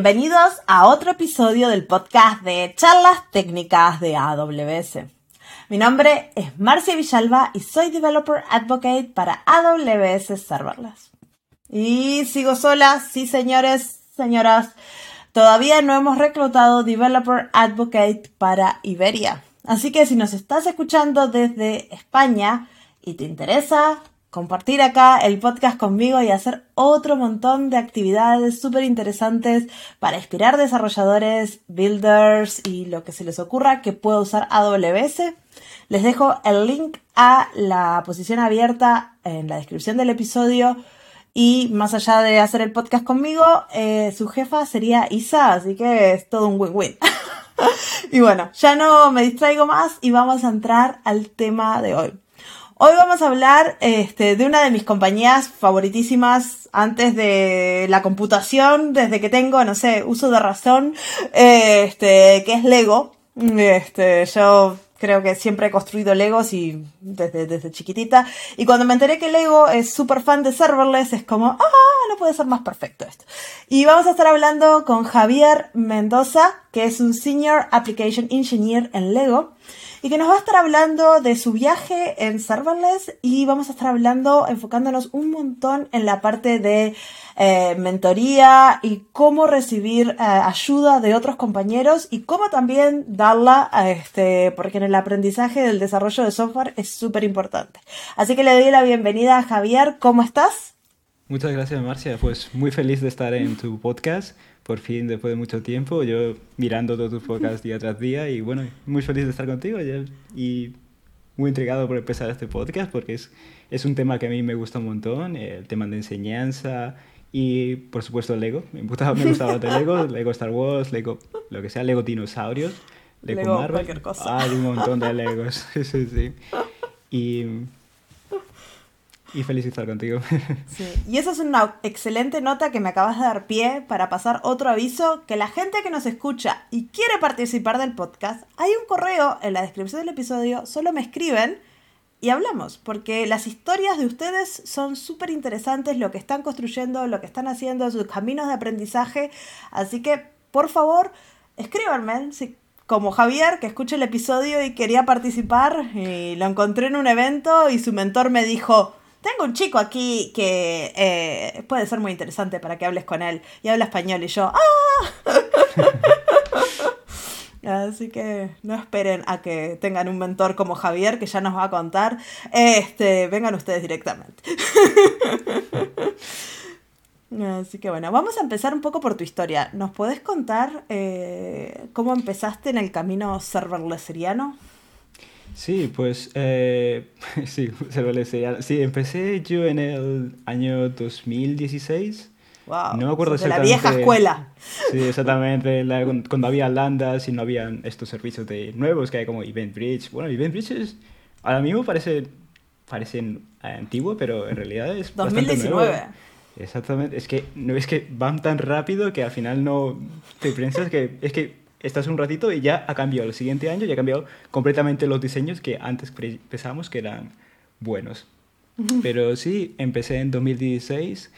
Bienvenidos a otro episodio del podcast de charlas técnicas de AWS. Mi nombre es Marcia Villalba y soy Developer Advocate para AWS Serverless. Y sigo sola, sí señores, señoras, todavía no hemos reclutado Developer Advocate para Iberia. Así que si nos estás escuchando desde España y te interesa, compartir acá el podcast conmigo y hacer otro montón de actividades súper interesantes para inspirar desarrolladores, builders y lo que se les ocurra que pueda usar AWS. Les dejo el link a la posición abierta en la descripción del episodio. Y más allá de hacer el podcast conmigo, eh, su jefa sería Isa, así que es todo un win-win. y bueno, ya no me distraigo más y vamos a entrar al tema de hoy. Hoy vamos a hablar este, de una de mis compañías favoritísimas antes de la computación, desde que tengo, no sé, uso de razón, este, que es Lego. Este, yo creo que siempre he construido Legos y desde, desde chiquitita. Y cuando me enteré que Lego es súper fan de serverless, es como, ah, no puede ser más perfecto esto. Y vamos a estar hablando con Javier Mendoza, que es un Senior Application Engineer en Lego y que nos va a estar hablando de su viaje en serverless y vamos a estar hablando, enfocándonos un montón en la parte de eh, mentoría y cómo recibir eh, ayuda de otros compañeros y cómo también darla, a este, porque en el aprendizaje del desarrollo de software es súper importante. Así que le doy la bienvenida a Javier, ¿cómo estás? Muchas gracias Marcia, pues muy feliz de estar en tu podcast por fin después de mucho tiempo, yo mirando todos tus podcasts día tras día y bueno, muy feliz de estar contigo y, muy intrigado por empezar este podcast porque es, es un tema que a mí me gusta un montón, el tema de enseñanza y por supuesto Lego, me gustaba, me gustaba de Lego, Lego Star Wars, Lego lo que sea, Lego dinosaurios, Lego, Lego Marvel, cualquier cosa. Hay un montón de Legos, sí, sí, sí. Y y feliz estar contigo. Sí. Y esa es una excelente nota que me acabas de dar pie para pasar otro aviso, que la gente que nos escucha y quiere participar del podcast, hay un correo en la descripción del episodio, solo me escriben y hablamos, porque las historias de ustedes son súper interesantes, lo que están construyendo, lo que están haciendo, sus caminos de aprendizaje, así que por favor, escríbanme, si como Javier, que escucha el episodio y quería participar y lo encontré en un evento y su mentor me dijo, tengo un chico aquí que eh, puede ser muy interesante para que hables con él. Y habla español y yo, ¡ah! Así que no esperen a que tengan un mentor como Javier, que ya nos va a contar. Este, vengan ustedes directamente. Así que bueno, vamos a empezar un poco por tu historia. ¿Nos puedes contar eh, cómo empezaste en el camino serverlesseriano? Sí, pues eh, sí, sí, empecé yo en el año 2016. Wow, no me acuerdo de la vieja escuela. Sí, exactamente. cuando había landas y no habían estos servicios de nuevos que hay como EventBridge. Bueno, EventBridge es, ahora mismo parece, parece antiguo, pero en realidad es 2019. Bastante nuevo. Exactamente. Es que no es que van tan rápido que al final no te piensas que es que estás un ratito y ya ha cambiado. El siguiente año ya ha cambiado completamente los diseños que antes pensábamos que eran buenos. Pero sí, empecé en 2016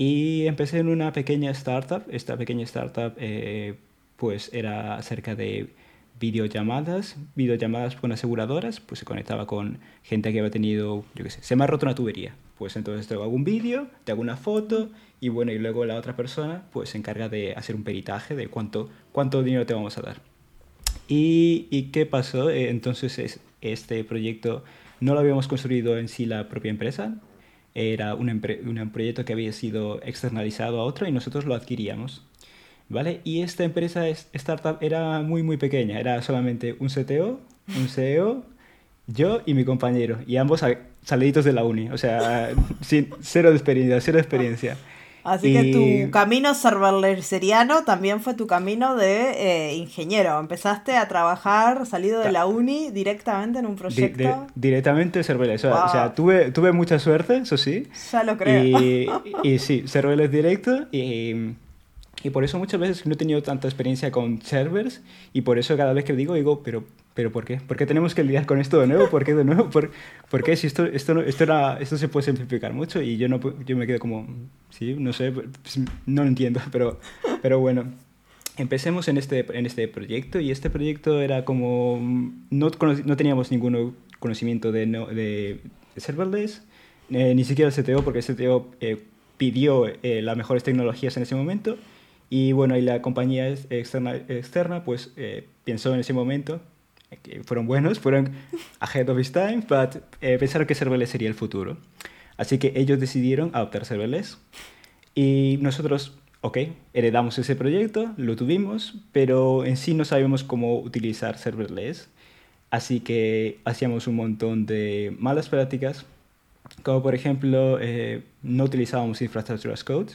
y empecé en una pequeña startup. Esta pequeña startup eh, pues era acerca de videollamadas, videollamadas con aseguradoras, pues se conectaba con gente que había tenido, yo qué sé, se me ha roto una tubería. Pues entonces te hago un vídeo, te hago una foto y bueno, y luego la otra persona pues se encarga de hacer un peritaje de cuánto, cuánto dinero te vamos a dar. ¿Y, y qué pasó? Eh, entonces es, este proyecto no lo habíamos construido en sí la propia empresa, era un, un proyecto que había sido externalizado a otro y nosotros lo adquiríamos. ¿Vale? Y esta empresa, startup, era muy, muy pequeña. Era solamente un CTO, un CEO, yo y mi compañero. Y ambos saliditos de la uni. O sea, sin, cero de experiencia, cero de experiencia. Así que tu camino serverlesseriano también fue tu camino de eh, ingeniero. Empezaste a trabajar salido de la uni directamente en un proyecto. directamente serverless. O sea, tuve, tuve mucha suerte, eso sí. Ya lo creo. Y, y sí, serverless directo. Y, y por eso muchas veces no he tenido tanta experiencia con servers. Y por eso cada vez que digo, digo, pero ¿pero por qué? ¿Por qué tenemos que lidiar con esto de nuevo? ¿Por qué de nuevo? ¿Por, por qué? Si esto, esto, esto, era, esto se puede simplificar mucho y yo, no, yo me quedo como, sí, no sé, pues, no lo entiendo, pero, pero bueno. Empecemos en este, en este proyecto y este proyecto era como, no, no teníamos ningún conocimiento de, de serverless, eh, ni siquiera el CTO, porque el CTO eh, pidió eh, las mejores tecnologías en ese momento. Y bueno, y la compañía externa, externa pues pensó en ese momento fueron buenos, fueron ahead of its time, but pensaron que serverless sería el futuro. Así que ellos decidieron adoptar serverless. Y nosotros, ok, heredamos ese proyecto, lo tuvimos, pero en sí no sabíamos cómo utilizar serverless. Así que hacíamos un montón de malas prácticas como por ejemplo, eh, no utilizábamos infraestructura as code.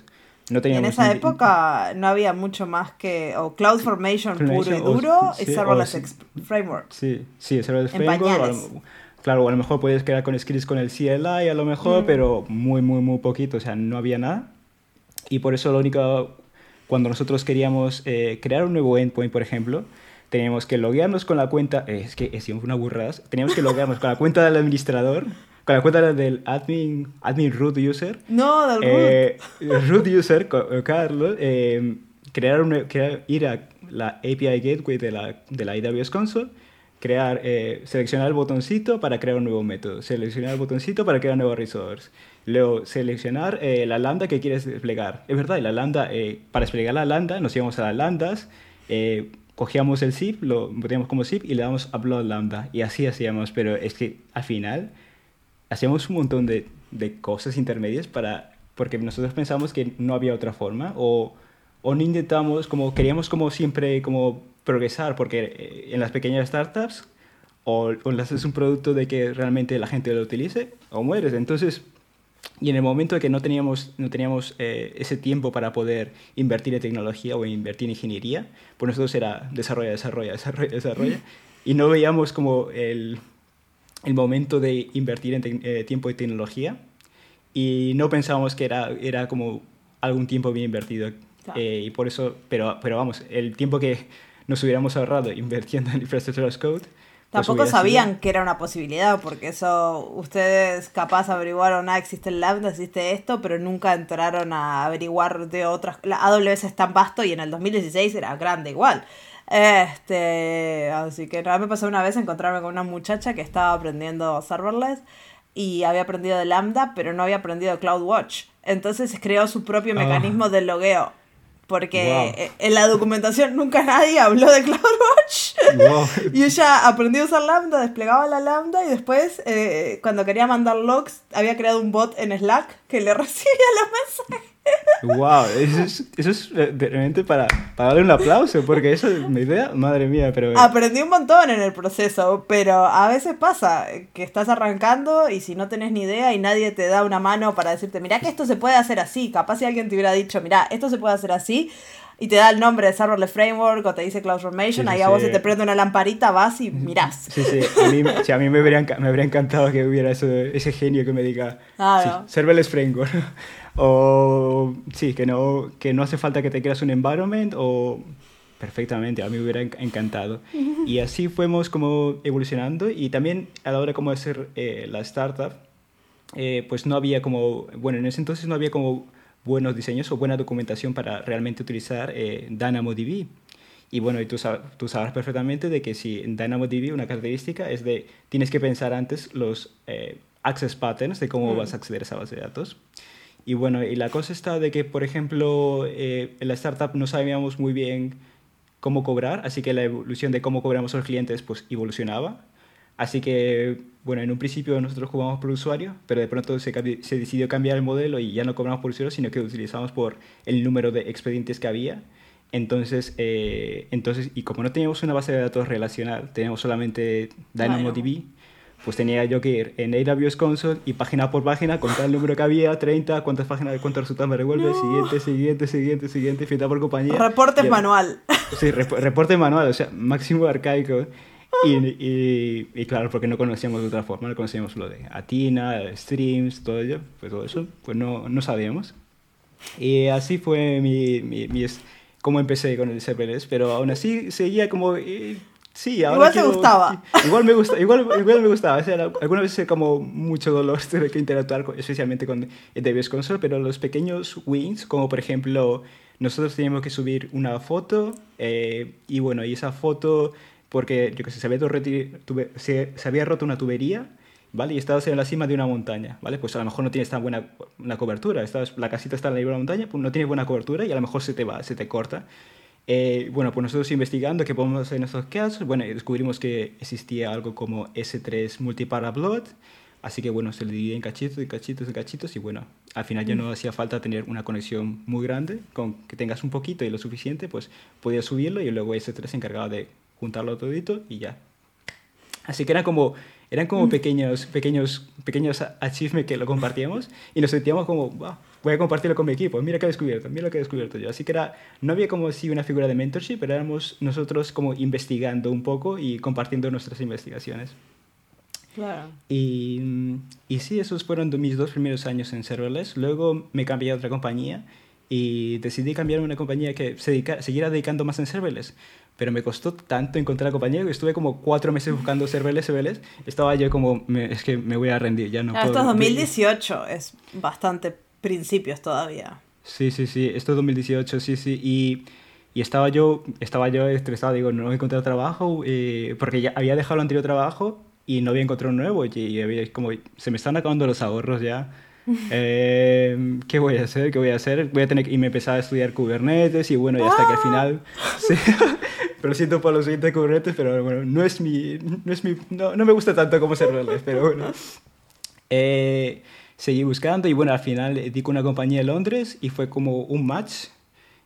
No en esa época no había mucho más que o Cloud Formation puro y duro y Serverless Framework. Sí, sí, Serverless Framework. claro, a lo mejor puedes crear con scripts con el CLI, a lo mejor, mm. pero muy, muy, muy poquito, o sea, no había nada. Y por eso lo único, cuando nosotros queríamos eh, crear un nuevo endpoint, por ejemplo, teníamos que loguearnos con la cuenta, eh, es que es una burrada, teníamos que loguearnos con la cuenta del administrador con la cuenta del admin, admin root user. No, del root. Eh, root user, eh, Carlos, eh, crear, ir a la API Gateway de la, de la AWS Console, crear, seleccionar el botoncito para crear un nuevo método, seleccionar el botoncito para crear un nuevo resource, luego seleccionar la lambda que quieres desplegar. Es verdad, la lambda, para desplegar la lambda, nos íbamos a las lambdas, cogíamos el zip, lo poníamos como zip y le damos upload lambda. Y así hacíamos, pero es que al final hacíamos un montón de, de, cosas intermedias para, porque nosotros pensamos que no había otra forma o, o no intentamos, como queríamos como siempre como progresar, porque eh, en las pequeñas startups o, o haces un producto de que realmente la gente lo utilice o mueres. Entonces, y en el momento de que no teníamos, no teníamos eh, ese tiempo para poder invertir en tecnología o invertir en ingeniería, pues nosotros era desarrolla, desarrolla, desarrolla, desarrolla, y no veíamos como el, el momento de invertir en eh, tiempo y tecnología y no pensábamos que era, era como algún tiempo bien invertido. Eh, y por eso, pero, pero vamos, el tiempo que nos hubiéramos ahorrado invirtiendo en infraestructura as code. Pues Tampoco sabían que era una posibilidad, porque eso ustedes capaz averiguaron, ah, existe el Lambda, existe esto, pero nunca entraron a averiguar de otras. La AWS es tan vasto y en el 2016 era grande igual. Este, así que nada, me pasó una vez encontrarme con una muchacha que estaba aprendiendo serverless y había aprendido de Lambda, pero no había aprendido CloudWatch. Entonces creó su propio ah. mecanismo de logueo. Porque en la documentación nunca nadie habló de CloudWatch. y ella aprendió a usar Lambda, desplegaba la Lambda y después, eh, cuando quería mandar logs, había creado un bot en Slack que le recibía los mensajes. Wow, eso es, eso es eh, realmente para, para, darle un aplauso, porque eso es mi idea, madre mía, pero... Aprendí un montón en el proceso, pero a veces pasa que estás arrancando y si no tenés ni idea y nadie te da una mano para decirte, mira que esto se puede hacer así, capaz si alguien te hubiera dicho, mira, esto se puede hacer así, y te da el nombre de Serverless Framework o te dice CloudFormation, ahí a vos se te prende una lamparita, vas y mirás. Sí, sí, a mí, a mí me, habría, me habría encantado que hubiera ese genio que me diga Serverless Framework. O sí, que no, que no hace falta que te creas un environment o perfectamente, a mí me hubiera encantado. Y así fuimos como evolucionando y también a la hora como de ser eh, la startup, eh, pues no había como, bueno, en ese entonces no había como buenos diseños o buena documentación para realmente utilizar eh, DynamoDB. Y bueno, y tú, tú sabes perfectamente de que si en DynamoDB una característica es de, tienes que pensar antes los access patterns de cómo mm. vas a acceder a esa base de datos. Y bueno, y la cosa está de que, por ejemplo, eh, en la startup no sabíamos muy bien cómo cobrar, así que la evolución de cómo cobramos a los clientes pues evolucionaba. Así que, bueno, en un principio nosotros cobramos por usuario, pero de pronto se, se decidió cambiar el modelo y ya no cobramos por usuario, sino que utilizamos por el número de expedientes que había. Entonces, eh, entonces, y como no teníamos una base de datos relacional, teníamos solamente DynamoDB, pues tenía yo que ir en AWS Console y página por página, contar el número que había, 30, cuántas páginas, cuántos resultados me revuelve, siguiente, siguiente, siguiente, siguiente, finta por compañía. Reporte manual. Sí, reporte manual, o sea, máximo arcaico. Y, y, claro, porque no conocíamos de otra forma, no conocíamos lo de Atina, Streams, todo ello, pues todo eso, pues no, no sabíamos. Y así fue mi, mi, mi, cómo empecé con el serverless, pero aún así seguía como... Eh, Sí, ahora igual te quiero- gustaba. Igual me gusta, igual, igual me gustaba. O sea, algunas veces como mucho dolor tener que interactuar, con- especialmente con DBS Console, pero los pequeños wins, como por ejemplo, nosotros teníamos que subir una foto eh, y bueno, y esa foto, porque yo que sé, se había, tube- se, se había roto una tubería, ¿vale? Y estabas en la cima de una montaña, ¿vale? Pues a lo mejor no tienes tan buena una cobertura, estás, la casita está en la de la montaña, pues no tienes buena cobertura y a lo mejor se te va, se te corta. Eh, bueno, pues nosotros investigando qué podemos hacer en estos casos, bueno, descubrimos que existía algo como S3 Multiparablood, así que bueno, se le dividía en cachitos y cachitos y cachitos y bueno, al final ya no hacía falta tener una conexión muy grande, con que tengas un poquito y lo suficiente, pues podías subirlo y luego S3 se encargaba de juntarlo todito y ya. Así que eran como, eran como pequeños, pequeños, pequeños achievements que lo compartíamos y nos sentíamos como, "Buah, voy a compartirlo con mi equipo, mira que he descubierto, mira lo que he descubierto yo. Así que era, no había como si una figura de mentorship, pero éramos nosotros como investigando un poco y compartiendo nuestras investigaciones. Claro. Y, y sí, esos fueron mis dos primeros años en serverless. Luego me cambié a otra compañía y decidí cambiar a una compañía que se dedica, siguiera dedicando más en serverless. Pero me costó tanto encontrar la compañía que estuve como cuatro meses buscando serverless, serverless. Estaba yo como, me- es que me voy a rendir, ya no Ah, puedo. esto es 2018, es bastante principios todavía. Sí, sí, sí, esto es 2018, sí, sí. Y, y estaba yo estaba yo estresado, digo, no voy a encontrar trabajo, eh, porque ya había dejado el anterior trabajo y no había encontrado un nuevo. Y, y había como, se me están acabando los ahorros ya. Eh, ¿Qué voy a hacer? ¿Qué voy a hacer? Voy a tener que... Y me empezaba a estudiar Kubernetes y bueno, y hasta que al final... Sí, pero lo siento por los siguientes Kubernetes, pero bueno, no es mi... No, es mi, no, no me gusta tanto como serverless, pero bueno. Eh, seguí buscando y bueno, al final eh, di con una compañía de Londres y fue como un match.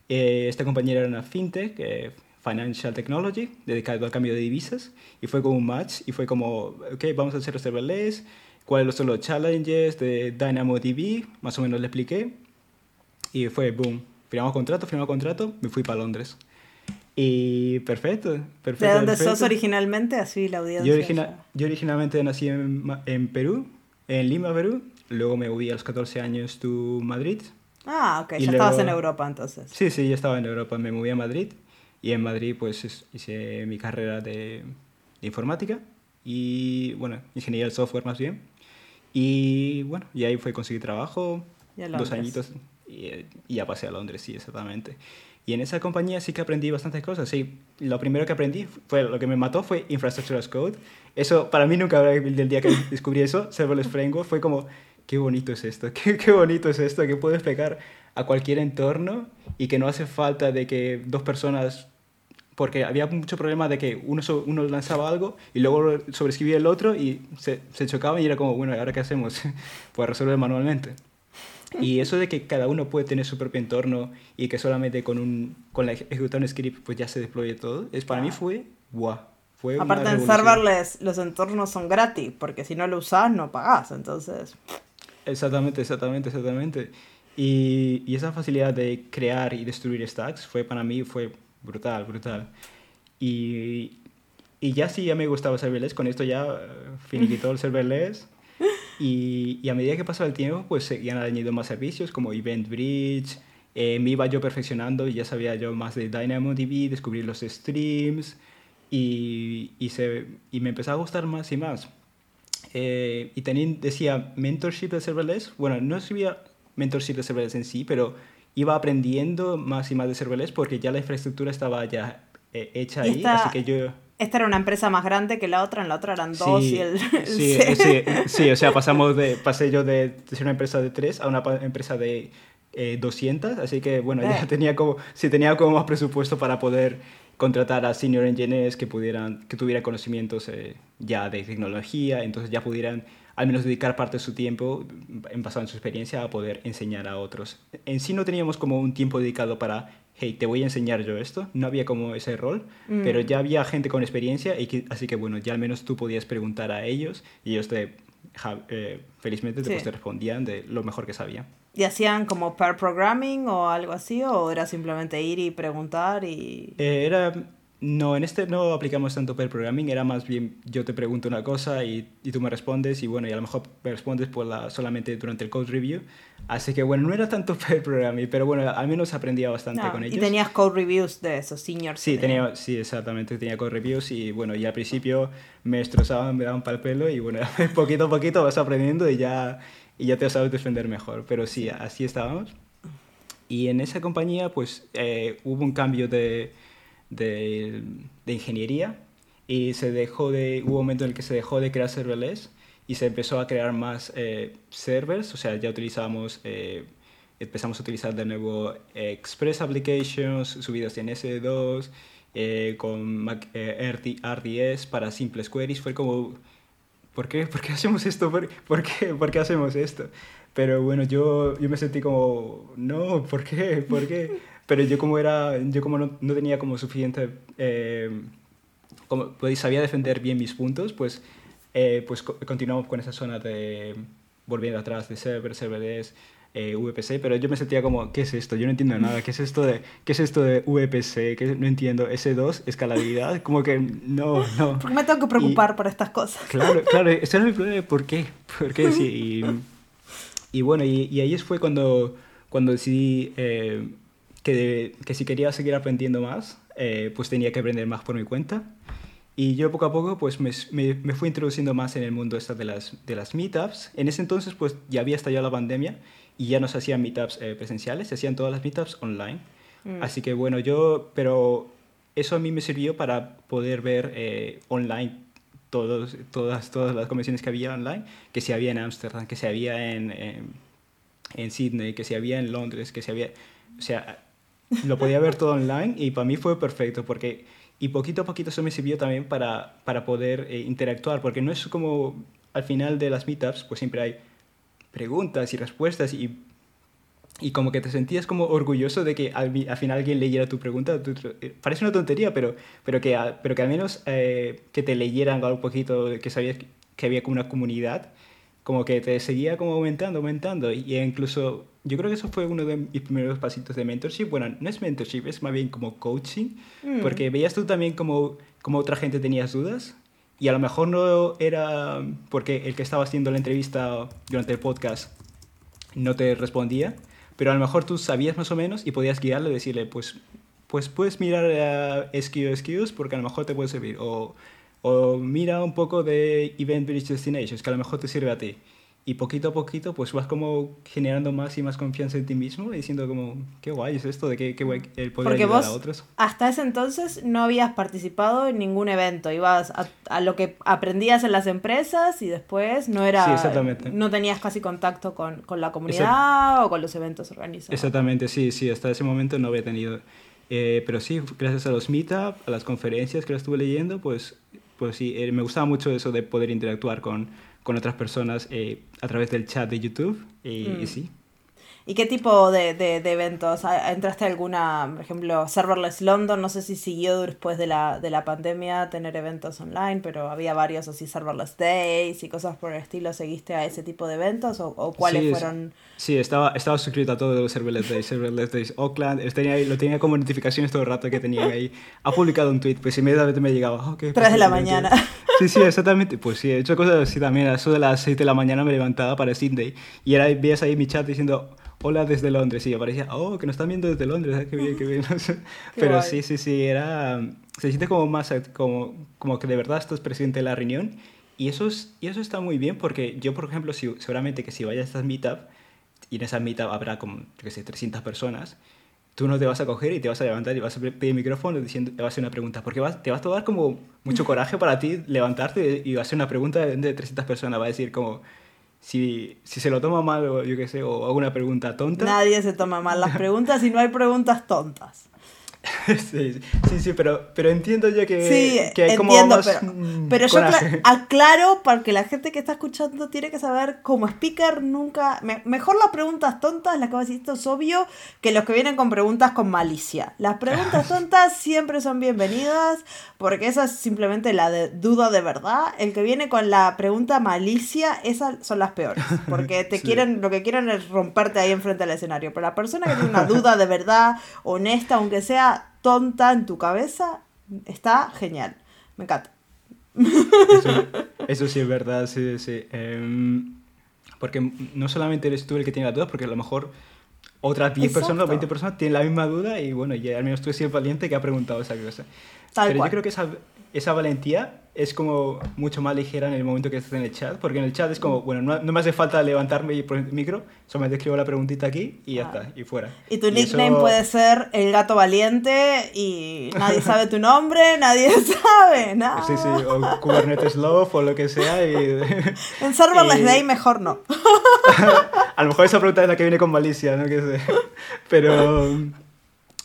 Eh, esta compañía era una fintech, eh, Financial Technology, dedicado al cambio de divisas, y fue como un match y fue como, ok, vamos a hacer los serverless, cuáles son los challenges de DynamoDB, más o menos le expliqué, y fue boom. Firmamos contrato, firmamos contrato, me fui para Londres. Y perfecto, perfecto. ¿De dónde perfecto. sos originalmente? Así la audiencia. Yo, origina- yo originalmente nací en, en Perú, en Lima, Perú. Luego me moví a los 14 años a Madrid. Ah, ok, ya estabas luego- en Europa entonces. Sí, sí, ya estaba en Europa. Me moví a Madrid. Y en Madrid pues es- hice mi carrera de, de informática. Y bueno, ingeniería del software más bien. Y bueno, y ahí fue conseguir trabajo. Dos añitos. Y, y ya pasé a Londres, sí, exactamente. Y en esa compañía sí que aprendí bastantes cosas. Sí, lo primero que aprendí fue lo que me mató fue Infrastructure as Code. Eso para mí nunca habrá del día que descubrí eso, Serverless Framework, fue como, qué bonito es esto, qué, qué bonito es esto, que puedes pegar a cualquier entorno y que no hace falta de que dos personas porque había mucho problema de que uno, so- uno lanzaba algo y luego sobreescribía el otro y se, se chocaban y era como, bueno, ¿y ahora qué hacemos? pues resolver manualmente. Y eso de que cada uno puede tener su propio entorno y que solamente con, un, con la ejecutar un script pues ya se deploye todo, es, para mí fue, guau, Aparte en serverless los entornos son gratis, porque si no lo usás no pagás, entonces... Exactamente, exactamente, exactamente. Y, y esa facilidad de crear y destruir stacks fue para mí fue brutal, brutal. Y, y ya sí, ya me gustaba serverless, con esto ya eh, finiquitó el serverless. Y, y a medida que pasaba el tiempo, pues seguían añadiendo más servicios como Event Bridge. eh, me iba yo perfeccionando y ya sabía yo más de DynamoDB, descubrir los streams y, y, se, y me empezaba a gustar más y más. Eh, y también decía mentorship de serverless. Bueno, no escribía mentorship de serverless en sí, pero iba aprendiendo más y más de serverless porque ya la infraestructura estaba ya eh, hecha Y ahí, esta- así que yo... Esta era una empresa más grande que la otra, en la otra eran dos y el... el sí, sí, sí, o sea, pasamos de, pasé yo de, de ser una empresa de 3 a una empresa de eh, 200, así que bueno, ya Eh. tenía como, sí, tenía como más presupuesto para poder contratar a senior engineers que pudieran, que tuvieran conocimientos eh, ya de tecnología, entonces ya pudieran al menos dedicar parte de su tiempo, en basado en su experiencia, a poder enseñar a otros. En sí no teníamos como un tiempo dedicado para, hey, te voy a enseñar yo esto, no había como ese rol, Mm. pero ya había gente con experiencia, y que- así que bueno, ya al menos tú podías preguntar a ellos y ellos te, ja- eh, felizmente te, Sí. pues, te respondían de lo mejor que sabían. ¿Y hacían como pair programming o algo así? ¿O era simplemente ir y preguntar y...? Eh, era, No, en este no aplicamos tanto pair programming, era más bien yo te pregunto una cosa y, y tú me respondes y bueno, y a lo mejor me respondes por la, solamente durante el code review. Así que bueno, no era tanto pair programming, pero bueno, al menos aprendía bastante con ellos. Y tenías code reviews de esos seniors. Sí, tenía, sí, exactamente, tenía code reviews y bueno, y al principio me destrozaban, me daban para el pelo y bueno, poquito a poquito vas aprendiendo y ya, y ya te sabes defender mejor. Pero sí, así estábamos. Y en esa compañía pues eh, hubo un cambio de de, de, ingeniería y se dejó de, hubo un momento en el que se dejó de crear serverless y se empezó a crear más eh, servers, o sea, ya utilizábamos, eh, empezamos a utilizar de nuevo Express Applications subidos en S2, eh, con Mac, RDS para simples queries, fue como, ¿por qué, ¿Por qué hacemos esto? ¿Por, ¿Por, qué, ¿Por qué hacemos esto? Pero bueno, yo, yo me sentí como, no, ¿por qué? ¿Por qué? Pero yo como era, yo como no, no tenía como suficiente, eh, como pues, sabía defender bien mis puntos, pues, eh, pues continuamos con esa zona de volviendo atrás de server, serverless, eh, VPC, pero yo me sentía como, ¿qué es esto? Yo no entiendo nada, ¿qué es esto de, qué es esto de VPC? ¿Qué, no entiendo, S2, escalabilidad, como que no, no. ¿Por qué me tengo que preocupar por estas cosas? Claro, claro, ese era mi problema, ¿por qué? ¿Por qué? Sí, y, y bueno, y, y, ahí fue cuando, cuando decidí eh, que, que si quería seguir aprendiendo más, eh, pues tenía que aprender más por mi cuenta. Y yo poco a poco pues me, me, fui introduciendo más en el mundo esta de las, de las meetups. En ese entonces pues ya había estallado la pandemia y ya no se hacían meetups eh, presenciales, se hacían todas las meetups online. Mm. Así que bueno, yo, pero eso a mí me sirvió para poder ver eh, online todos, todas, todas las convenciones que había online, que si había en Ámsterdam, que se había en, en, en Sydney, que se había en Londres, que se había... O sea, lo podía ver todo online y para mí fue perfecto porque y poquito a poquito eso me sirvió también para, para poder eh, interactuar porque no es como al final de las meetups pues siempre hay preguntas y respuestas y, y como que te sentías como orgulloso de que al, al final alguien leyera tu pregunta eh, parece una tontería pero pero que pero que al menos eh, que te leyeran algo poquito que sabías que había como una comunidad como que te seguía como aumentando aumentando y incluso yo creo que eso fue uno de mis primeros pasitos de mentorship. Bueno, no es mentorship, es más bien como coaching, mm. porque veías tú también como, como otra gente tenías dudas y a lo mejor no era porque el que estaba haciendo la entrevista durante el podcast no te respondía, pero a lo mejor tú sabías más o menos y podías guiarle decirle, pues, pues puedes mirar a SQ porque a lo mejor te puede servir, o, o mira un poco de Event Bridge Destinations, que a lo mejor te sirve a ti y poquito a poquito pues vas como generando más y más confianza en ti mismo y diciendo como qué guay es esto de que, que guay el poder Porque ayudar vos a otros. hasta ese entonces no habías participado en ningún evento, ibas a, a, lo que aprendías en las empresas y después no era sí, exactamente. no tenías casi contacto con, con la comunidad o con los eventos organizados. Exactamente, sí, sí, hasta ese momento no había tenido eh, pero sí, gracias a los meetup, a las conferencias que lo estuve leyendo, pues pues sí, eh, me gustaba mucho eso de poder interactuar con con otras personas eh, a través del chat de YouTube y, mm. y sí. ¿Y qué tipo de, de, de, eventos? ¿Entraste a alguna, por ejemplo, Serverless London? No sé si siguió después de la, de la pandemia tener eventos online, pero había varios así, Serverless Days y cosas por el estilo. ¿Seguiste a ese tipo de eventos o, o cuáles sí, fueron? Sí, estaba, estaba suscrito a todos los Serverless Days, Serverless Days Oakland. Tenía, lo tenía como notificaciones todo el rato que tenían ahí. Ha publicado un tweet, pues inmediatamente me llegaba. Okay, 3 de la mañana. Sí, sí, exactamente. Pues sí, he hecho cosas así también. A eso de las 6 de la mañana me levantaba para Sydney y era, veías ahí mi chat diciendo hola desde Londres. Y aparecía, oh, que nos están viendo desde Londres, ah, qué bien, qué bien. Pero sí, sí, sí, era... Se siente como más, como, como que de verdad estás presente en la reunión. Y eso, es, y eso está muy bien porque yo, por ejemplo, si, seguramente que si vayas a estas meetup, y en esa meetup habrá como, qué sé, 300 personas, tú no te vas a coger y te vas a levantar y vas a pedir micrófono diciendo, te vas a hacer una pregunta, porque vas, te vas a tomar como mucho coraje para ti levantarte y vas a hacer una pregunta de, de 300 personas, va a decir como, si, si se lo toma mal yo qué sé, o alguna pregunta tonta. Nadie se toma mal las preguntas y no hay preguntas tontas. Sí, sí, sí, pero, pero entiendo yo que, sí, que hay entiendo, como más pero, pero yo aclaro porque la gente que está escuchando tiene que saber como speaker nunca... Me, mejor las preguntas tontas, las que vas a decir, esto es obvio, que los que vienen con preguntas con malicia. Las preguntas tontas siempre son bienvenidas porque esa es simplemente la de duda de verdad. El que viene con la pregunta malicia, esas son las peores. Porque te sí. quieren, lo que quieren es romperte ahí enfrente del escenario. Pero la persona que tiene una duda de verdad, honesta, aunque sea tonta en tu cabeza, Está genial. Me encanta. Eso, sí es verdad, sí, sí. Em, porque no solamente eres tú el que tiene la duda, porque a lo mejor otras 10 personas o 20 personas tienen la misma duda y bueno, ya al menos tú has sido valiente que ha preguntado esa cosa. Pero yo creo que esa, esa valentía es como mucho más ligera en el momento que estás en el chat, porque en el chat es como, bueno, no, me hace falta levantarme y poner el micro, solamente escribo la preguntita aquí y ya ah. está, y fuera. Y tu nickname puede ser el gato valiente y nadie sabe tu nombre, nadie sabe, nada. Sí, sí, o Kubernetes Love o lo que sea. Y... en Serverless Day mejor no. A lo mejor esa pregunta es la que viene con malicia, ¿no? Que sé. Pero,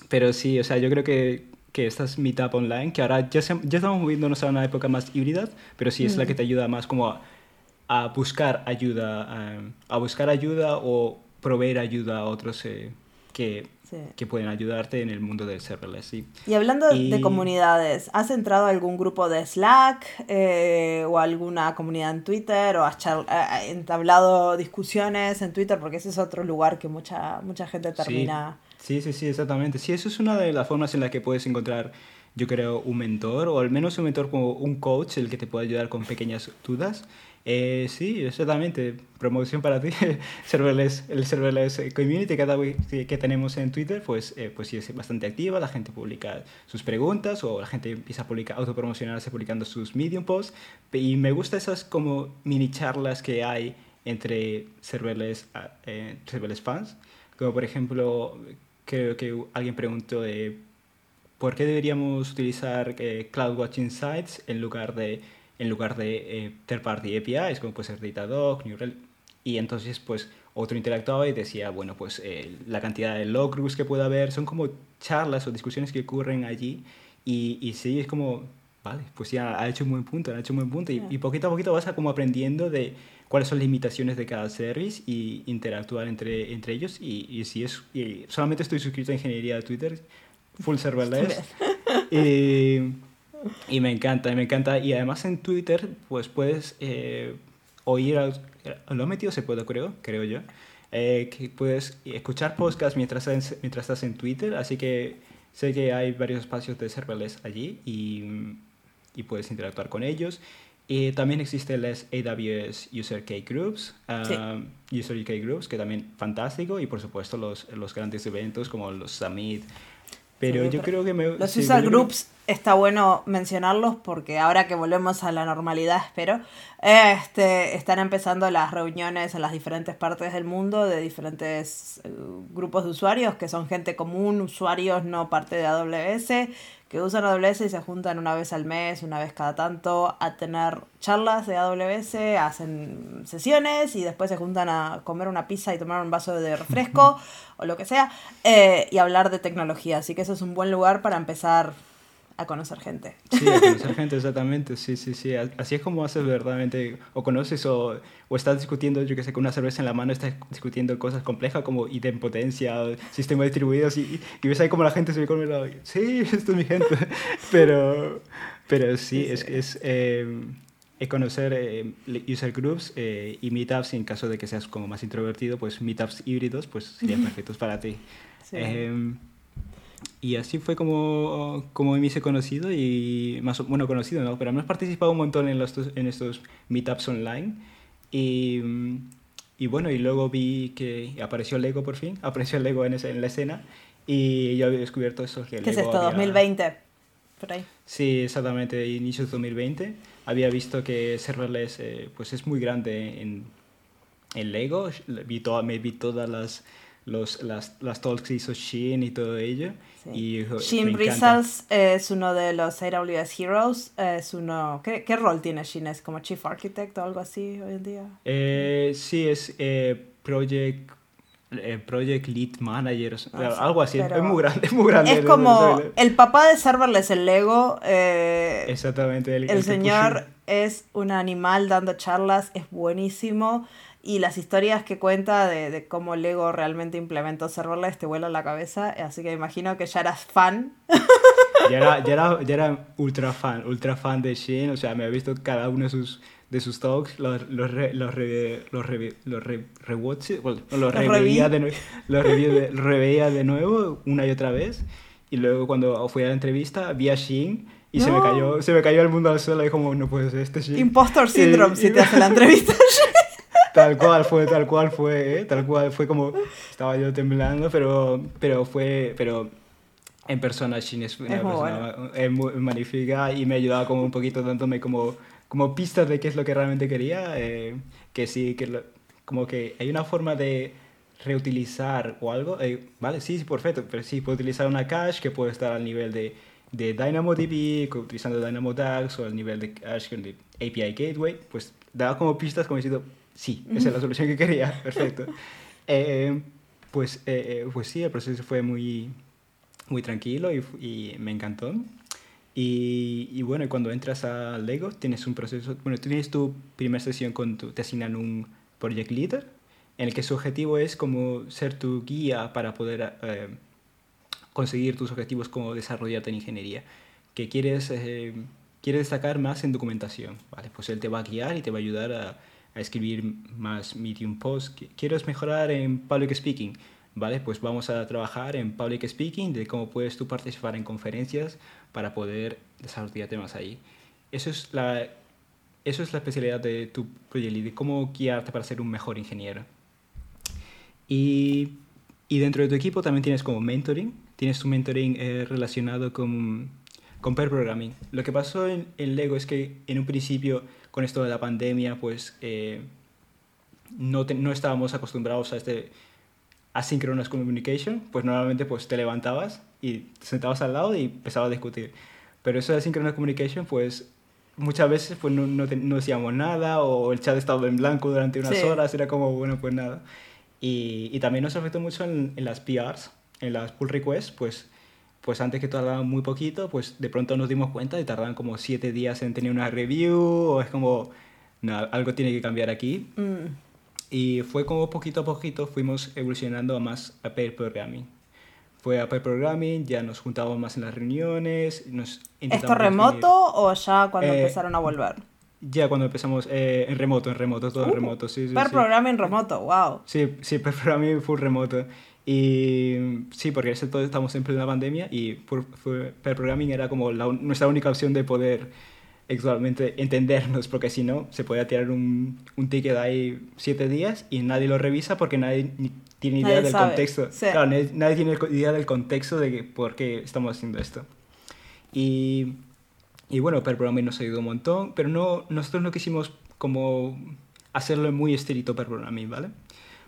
pero sí, o sea, yo creo que que esta es Meetup Online, que ahora ya, ya estamos moviéndonos a una época más híbrida, pero sí es la que te ayuda más como a, buscar ayuda, a, buscar ayuda o proveer ayuda a otros eh, que, que, pueden ayudarte en el mundo del serverless. Sí. Y hablando de comunidades, ¿has entrado a algún grupo de Slack eh, o alguna comunidad en Twitter o has eh, entablado discusiones en Twitter? Porque ese es otro lugar que mucha, mucha gente termina... Sí, sí, sí, exactamente. Sí, eso es una de las formas en las que puedes encontrar, yo creo, un mentor, o al menos un mentor como un coach, el que te pueda ayudar con pequeñas dudas. Eh, sí, exactamente. Promoción para ti. serverless, el serverless community que, que tenemos en Twitter, pues, eh, pues sí es bastante activa. La gente publica sus preguntas o la gente empieza a publicar, autopromocionarse publicando sus Medium posts. Y me gusta esas como mini charlas que hay entre serverless, eh, serverless fans. Como por ejemplo, creo que alguien preguntó de por qué deberíamos utilizar eh, CloudWatch Insights en lugar de, en lugar de eh, third party APIs, como puede ser Datadog, New Y entonces, pues, otro interactuaba y decía, bueno, pues eh, la cantidad de loggroups que puede haber, son como charlas o discusiones que ocurren allí. Y, y sí, es como, vale, pues ya ha hecho un buen punto, ha hecho un buen punto. Y, y poquito a poquito vas a como aprendiendo de cuáles son las limitaciones de cada service y interactuar entre, entre ellos. Y, y si es, y solamente estoy suscrito a ingeniería de Twitter, full serverless. y, y me encanta, me encanta. Y además en Twitter, pues puedes eh, oír, lo he metido se puede, creo, creo yo. Eh, que puedes escuchar podcasts mientras, mientras estás en Twitter, así que sé que hay varios espacios de serverless allí y, y puedes interactuar con ellos. Y también existen las AWS User Key Groups, um, User Key Groups, que también fantástico, y por supuesto los, los grandes eventos como los Summit. Pero yo creo que me... Los User Groups está bueno mencionarlos porque ahora que volvemos a la normalidad, espero, este, están empezando las reuniones en las diferentes partes del mundo de diferentes eh, grupos de usuarios, que son gente común, usuarios no parte de AWS, que usan AWS y se juntan una vez al mes, una vez cada tanto, a tener charlas de AWS, hacen sesiones y después se juntan a comer una pizza y tomar un vaso de refresco o lo que sea, eh, y hablar de tecnología. Así que eso es un buen lugar para empezar a conocer gente. Sí, a conocer gente, exactamente, sí, sí, sí. Así es como haces verdaderamente, o conoces o, o estás discutiendo, yo que sé, con una cerveza en la mano, estás discutiendo cosas complejas como idempotencia, sistemas distribuidos, y, y, ves ahí como la gente se ve con el lado, sí, esto es mi gente. Pero, pero sí, es, es, eh, conocer eh, user groups eh, y meetups, y en caso de que seas como más introvertido, pues meetups híbridos, pues serían perfectos para ti. Sí. Y así fue como, como me hice conocido y más bueno conocido no pero hemos participado un montón en, los, en estos meetups online. Y, y bueno y luego vi que apareció Lego por fin apareció Lego en, esa, en la escena y yo había descubierto eso que ¿Qué es esto 2020 por ahí. Sí exactamente inicios de 2020 había visto que serverless eh, pues es muy grande en, en Lego. Vi me vi todas las los, las, las talks que hizo Shin y todo ello. Y, Shin Results es uno de los AWS Heroes. Es uno, ¿qué, ¿Qué, rol tiene Shin? ¿Es como Chief Architect o algo así hoy en día? Eh, sí, es eh, Project eh, Project Lead Manager, ah, algo así, es muy grande, es muy grande. Es como el papá de serverless, el Lego. Eh, Exactamente. El, el señor es un animal dando charlas, es buenísimo y las historias que cuenta de, de, cómo Lego realmente implementó serverless te vuelan la cabeza, así que imagino que ya eras fan. Ya era, ya era, ya era ultra fan, ultra fan de Shin, o sea, me he visto cada uno de sus, de sus talks, los, los, re, los, re, los, re, los, re, bueno, los, reveía, de, reveía de nuevo una y otra vez. Y luego cuando fui a la entrevista vi a Shin y se, me cayó, se me cayó el mundo al suelo y como, no puede ser este Shin. Impostor Syndrome si te hace la entrevista. tal cual fue, tal cual fue, ¿eh? tal cual fue como, estaba yo temblando, pero, pero fue, pero en persona Shin es una persona muy, magnífica y me ayudaba como un poquito dándome como, como pistas de qué es lo que realmente quería, eh, que sí, que como que hay una forma de reutilizar o algo, eh, vale, sí, sí, perfecto, pero sí, puedo utilizar una cache que puede estar al nivel de, de DynamoDB, utilizando DynamoDAX o al nivel de cache el API Gateway, pues daba como pistas como diciendo, sí, esa es la solución que quería, perfecto. Eh, pues, eh, pues sí, el proceso fue muy, muy tranquilo y, y me encantó. Y, y, bueno, cuando entras a Lego tienes un proceso, bueno, tienes tu primera sesión con tu, te asignan un project leader en el que su objetivo es como ser tu guía para poder eh, conseguir tus objetivos como desarrollarte en ingeniería, que quieres, eh, quieres destacar más en documentación, ¿vale? Pues él te va a guiar y te va a ayudar a, a escribir más medium posts. ¿Quieres mejorar en public speaking? ¿Vale? Pues vamos a trabajar en public speaking, de cómo puedes tú participar en conferencias para poder desarrollarte más ahí. Eso es la, eso es la especialidad de tu proyecto, de cómo guiarte para ser un mejor ingeniero. Y, y, dentro de tu equipo también tienes como mentoring, tienes tu mentoring eh, relacionado con, con pair programming. Lo que pasó en, en, Lego es que en un principio, con esto de la pandemia, pues eh, no, no estábamos acostumbrados a este asynchronous communication, pues normalmente pues te levantabas y te sentabas al lado y empezabas a discutir. Pero eso de asynchronous communication, pues muchas veces pues no, no, no, decíamos nada o el chat estaba en blanco durante unas horas, era como, bueno, pues nada. Y, y también nos afectó mucho en, en, las PRs, en las pull requests, pues, pues antes que tardaban muy poquito, pues de pronto nos dimos cuenta y tardaban como siete días en tener una review o es como, no, algo tiene que cambiar aquí. Mm. Y fue como poquito a poquito fuimos evolucionando a más a pair programming. Fue a pair programming, ya nos juntábamos más en las reuniones. Nos ¿Esto remoto o ya cuando eh, empezaron a volver? Ya cuando empezamos eh, en remoto, en remoto, todo en uh, remoto, sí, sí. Per programming remoto, wow. Sí, sí, per programming full remoto. Y sí, porque ese todo estamos en plena pandemia y per programming era como la, nuestra única opción de poder actualmente entendernos, porque si no, se puede tirar un, un ticket ahí siete días y nadie lo revisa porque nadie ni, tiene idea del contexto. Claro, nadie, nadie, tiene idea del contexto de por qué estamos haciendo esto. Y y bueno, per programming nos ayudó un montón, pero no, nosotros no quisimos como hacerlo muy estricto per programming, ¿vale?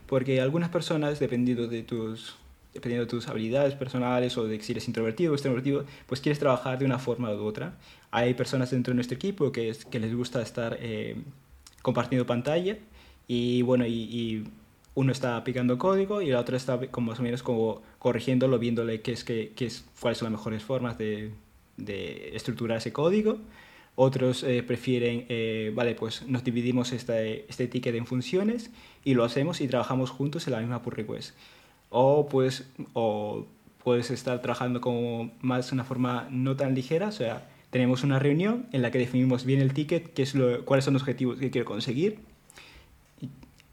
Porque algunas personas, dependiendo de tus, dependiendo de tus habilidades personales o de si eres introvertido o extrovertido, pues quieres trabajar de una forma u otra. Hay personas dentro de nuestro equipo que, es, que les gusta estar eh, compartiendo pantalla y bueno, y, y, uno está picando código y la otra está como más o menos como corrigiéndolo, viéndole qué es, qué, qué es, cuáles son las mejores formas de, de estructurar ese código. Otros eh, prefieren, eh, vale, pues nos dividimos este, este ticket en funciones y lo hacemos y trabajamos juntos en la misma pull request. O, pues, o puedes estar trabajando como más de una forma no tan ligera, o sea, tenemos una reunión en la que definimos bien el ticket, qué es lo, cuáles son los objetivos que quiero conseguir.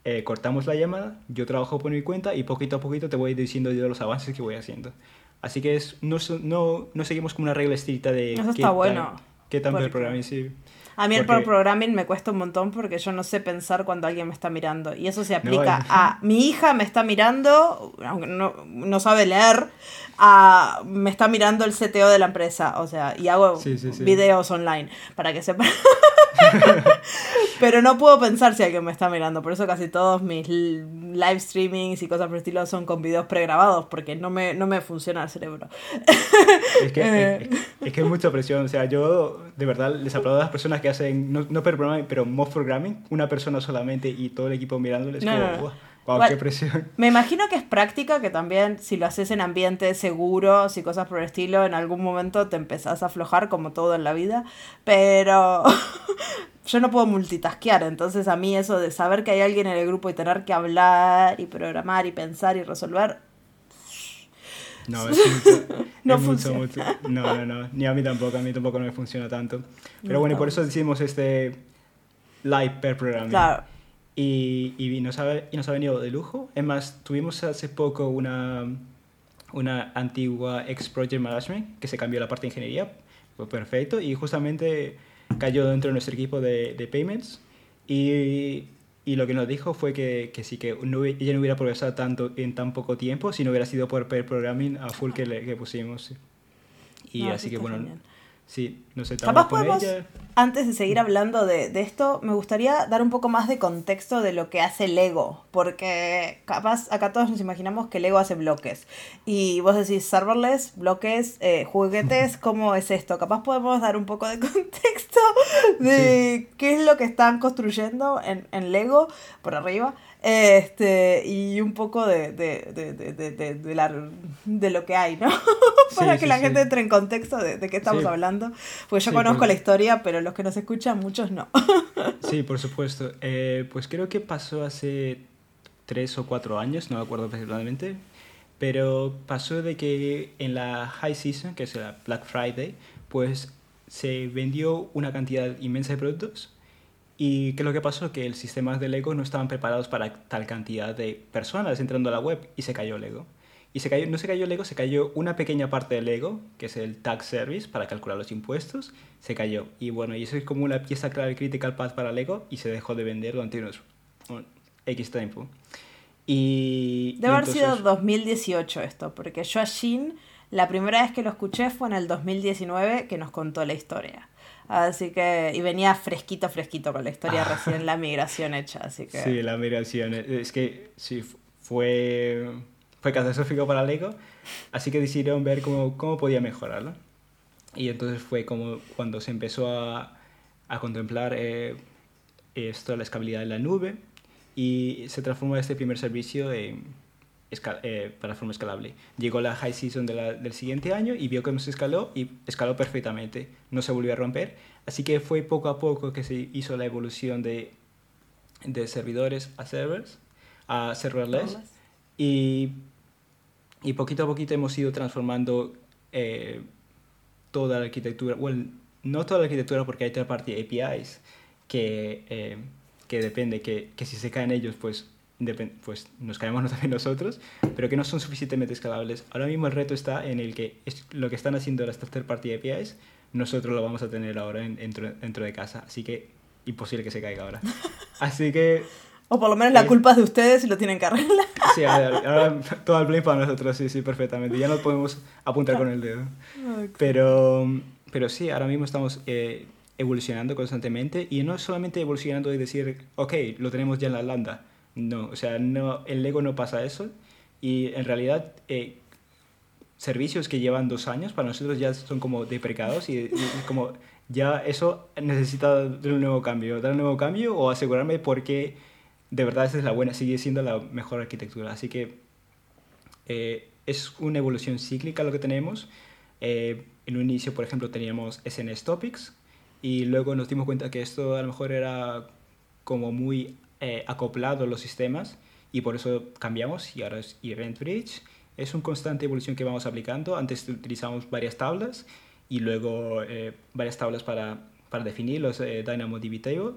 Eh, cortamos la llamada, yo trabajo por mi cuenta y poquito a poquito te voy diciendo yo los avances que voy haciendo. Así que es, no, no, no seguimos con una regla estricta de... Eso está bueno. ¿Qué tan el programming? Sí. A mí el programming me cuesta un montón porque yo no sé pensar cuando alguien me está mirando. Y eso se aplica a mi hija me está mirando, aunque no, no sabe leer, a, me está mirando el CTO de la empresa. O sea, y hago videos online para que sepan. Pero no puedo pensar si alguien me está mirando. Por eso casi todos mis live streamings y cosas por el estilo son con videos pregrabados, porque no me, no me funciona el cerebro. Es que, eh. es, que hay mucha presión. O sea, yo de verdad les aplaudo a las personas que hacen, no, no per programming, pero mod programming, una persona solamente y todo el equipo mirándoles. como, Wow, qué presión. Me imagino que es práctica que también si lo haces en ambientes seguros y cosas por el estilo, en algún momento te empezás a aflojar como todo en la vida, pero yo no puedo multitasquear, entonces a mí eso de saber que hay alguien en el grupo y tener que hablar y programar y pensar y resolver... No, es mucho, no funciona. Mucho, No, no, no, ni a mí tampoco, a mí tampoco no me funciona tanto. Pero bueno, y por eso decimos este live per programming. Claro. Y, y, nos ha, y nos ha venido de lujo. Es más, tuvimos hace poco una, una antigua ex project management que se cambió la parte de ingeniería, fue perfecto y justamente cayó dentro de nuestro equipo de, de payments y, y, lo que nos dijo fue que, que sí, que no, ella no hubiera progresado tanto en tan poco tiempo si no hubiera sido por pair programming a full que, le, que pusimos. Y así que bueno, genial. Sí, nos Capaz con podemos, ella. antes de seguir hablando de, de, esto, me gustaría dar un poco más de contexto de lo que hace Lego, porque capaz acá todos nos imaginamos que Lego hace bloques. Y vos decís serverless, bloques, eh, juguetes, ¿cómo es esto? Capaz podemos dar un poco de contexto de sí. qué es lo que están construyendo en, en Lego por arriba. Este, y un poco de, de, de, de, la, de lo que hay, ¿no? Para sí, que sí, la gente entre en contexto de, qué estamos hablando. Porque yo conozco por... la historia, pero los que nos escuchan, muchos no. sí, por supuesto. Eh, pues creo que pasó hace tres o cuatro años, no me acuerdo perfectamente. Pero pasó de que en la High Season, que es la Black Friday, pues se vendió una cantidad inmensa de productos ¿Y qué es lo que pasó? Que el sistema de Lego no estaban preparados para tal cantidad de personas entrando a la web y se cayó Lego. Y se cayó, no se cayó Lego, se cayó una pequeña parte de Lego, que es el Tax Service para calcular los impuestos, se cayó. Y bueno, y eso es como una pieza clave critical path para Lego y se dejó de vender durante unos un X tiempo. Y, Debe y haber entonces... sido 2018 esto, porque yo a Shin, la primera vez que lo escuché fue en el 2019 que nos contó la historia. Así que, y venía fresquito, fresquito con la historia ah. recién la migración hecha, así que... Sí, la migración, es que sí, fue, fue catastrófico para Lego, así que decidieron ver cómo, cómo podía mejorarlo. Y entonces fue como cuando se empezó a, a contemplar eh, esto, la escalabilidad de la nube, y se transformó este primer servicio en eh, para forma escalable. Llegó la high season de la, del siguiente año y vio cómo se escaló y escaló perfectamente, no se volvió a romper. Así que fue poco a poco que se hizo la evolución de, de servidores a servers, a serverless. Y, y poquito a poquito hemos ido transformando eh, toda la arquitectura. Bueno, no toda la arquitectura porque hay third party APIs que, eh, que depende, que, que si se caen ellos, pues pues nos caemos también nosotros, pero que no son suficientemente escalables. Ahora mismo el reto está en el que es lo que están haciendo las third party APIs, nosotros lo vamos a tener ahora en, dentro, dentro de casa, así que imposible que se caiga ahora. Así que... O por lo menos la eh, culpa es de ustedes y lo tienen que arreglar. Sí, ahora, todo el blame para nosotros, sí, sí, perfectamente. Ya no podemos apuntar con el dedo. Okay. Pero, pero sí, ahora mismo estamos eh, evolucionando constantemente y no solamente evolucionando y decir, ok, lo tenemos ya en la lambda no, o sea, no, el Lego no pasa eso. Y en realidad, eh, servicios que llevan dos años para nosotros ya son como deprecados y, y, como ya eso necesita dar un nuevo cambio, dar un nuevo cambio o asegurarme porque de verdad esa es la buena, sigue siendo la mejor arquitectura. Así que eh, es una evolución cíclica lo que tenemos. Eh, en un inicio, por ejemplo, teníamos SNS Topics y luego nos dimos cuenta que esto a lo mejor era como muy eh, acoplado los sistemas y por eso cambiamos y ahora es Event Bridge. Es una constante evolución que vamos aplicando. Antes utilizamos varias tablas y luego eh, varias tablas para, para definir los eh, DynamoDB Table.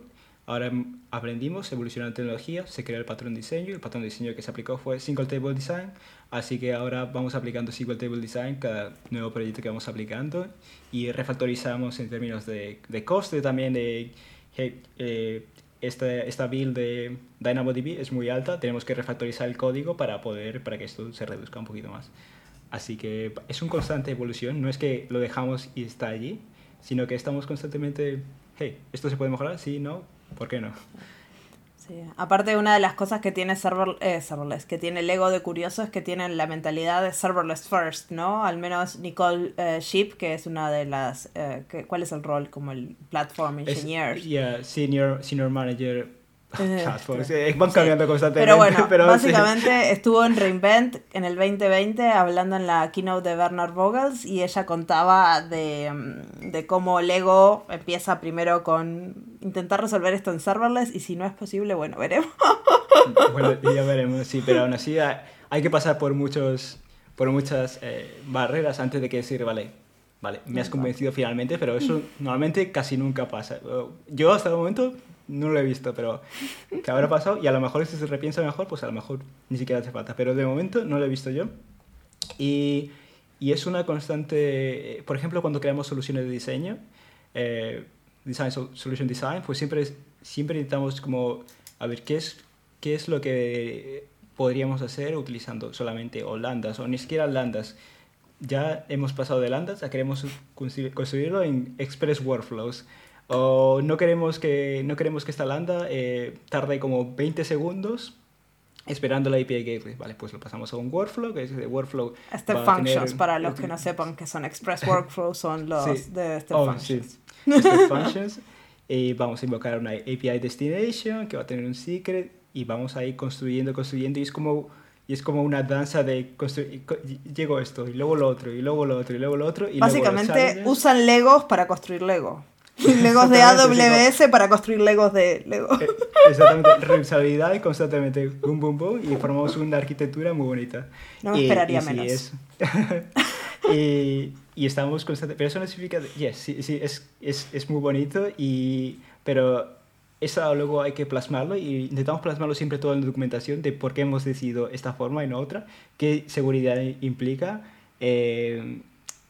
Ahora aprendimos, evolucionando la tecnología, se creó el patrón de diseño. El patrón de diseño que se aplicó fue Single Table Design. Así que ahora vamos aplicando Single Table Design cada nuevo proyecto que vamos aplicando. Y refactorizamos en términos de, de coste también, de eh, esta, esta build de DynamoDB es muy alta, tenemos que refactorizar el código para poder, para que esto se reduzca un poquito más. Así que es una constante evolución, no es que lo dejamos y está allí, sino que estamos constantemente, hey, ¿esto se puede mejorar? Sí, no, ¿por qué no? Sí. Aparte, una de las cosas que tiene server, eh, serverless, que tiene el ego de curioso es que tienen la mentalidad de serverless first, ¿no? Al menos Nicole eh, Sheep, que es una de las. Eh, que, ¿Cuál es el rol? Como el platform engineer. Yeah, senior, senior manager Van cambiando constantemente. Pero bueno, pero básicamente sí. estuvo en Reinvent en el 2020 hablando en la keynote de Bernard Vogels y ella contaba de, mm, de cómo Lego empieza primero con intentar resolver esto en serverless y si no es posible, bueno, veremos. Bueno, ya veremos, sí, pero aún así hay que pasar por muchos por muchas eh, barreras antes de que decir, vale, vale, me has convencido finalmente, pero eso normalmente casi nunca pasa. Yo hasta el momento no lo he visto, pero ¿qué habrá pasado? Y a lo mejor si se repiensa mejor, pues a lo mejor ni siquiera hace falta. Pero de momento no lo he visto yo. Y, y, es una constante, por ejemplo, cuando creamos soluciones de diseño, eh, design, solution design, pues siempre, siempre intentamos como, a ver, ¿qué es, qué es lo que podríamos hacer utilizando solamente o lambdas o ni siquiera lambdas? Ya hemos pasado de lambdas a queremos construirlo en express workflows. O no queremos que, no queremos que esta lambda eh, tarde como 20 segundos esperando la API Gateway. Vale, pues lo pasamos a un workflow, que es de workflow. Step functions, para los que no sepan que son express workflows, son los de step oh, functions. Sí. Step functions. Y vamos a invocar una API destination que va a tener un secret y vamos a ir construyendo, construyendo y es como y es como una danza de construir. Llego esto, y luego lo otro, y luego lo otro, y luego lo otro. Y Básicamente usan Legos para construir Lego. Legos de AWS para construir Legos de Lego. Eh, exactamente, reusabilidad y constantemente boom, boom, boom, y formamos una arquitectura muy bonita. No me esperaría menos. y, y, estamos constantemente. Pero eso no significa. Yes, sí, sí, es, es, es muy bonito, y, pero eso luego hay que plasmarlo y intentamos plasmarlo siempre todo en la documentación de por qué hemos decidido esta forma y no otra, qué seguridad implica. Eh,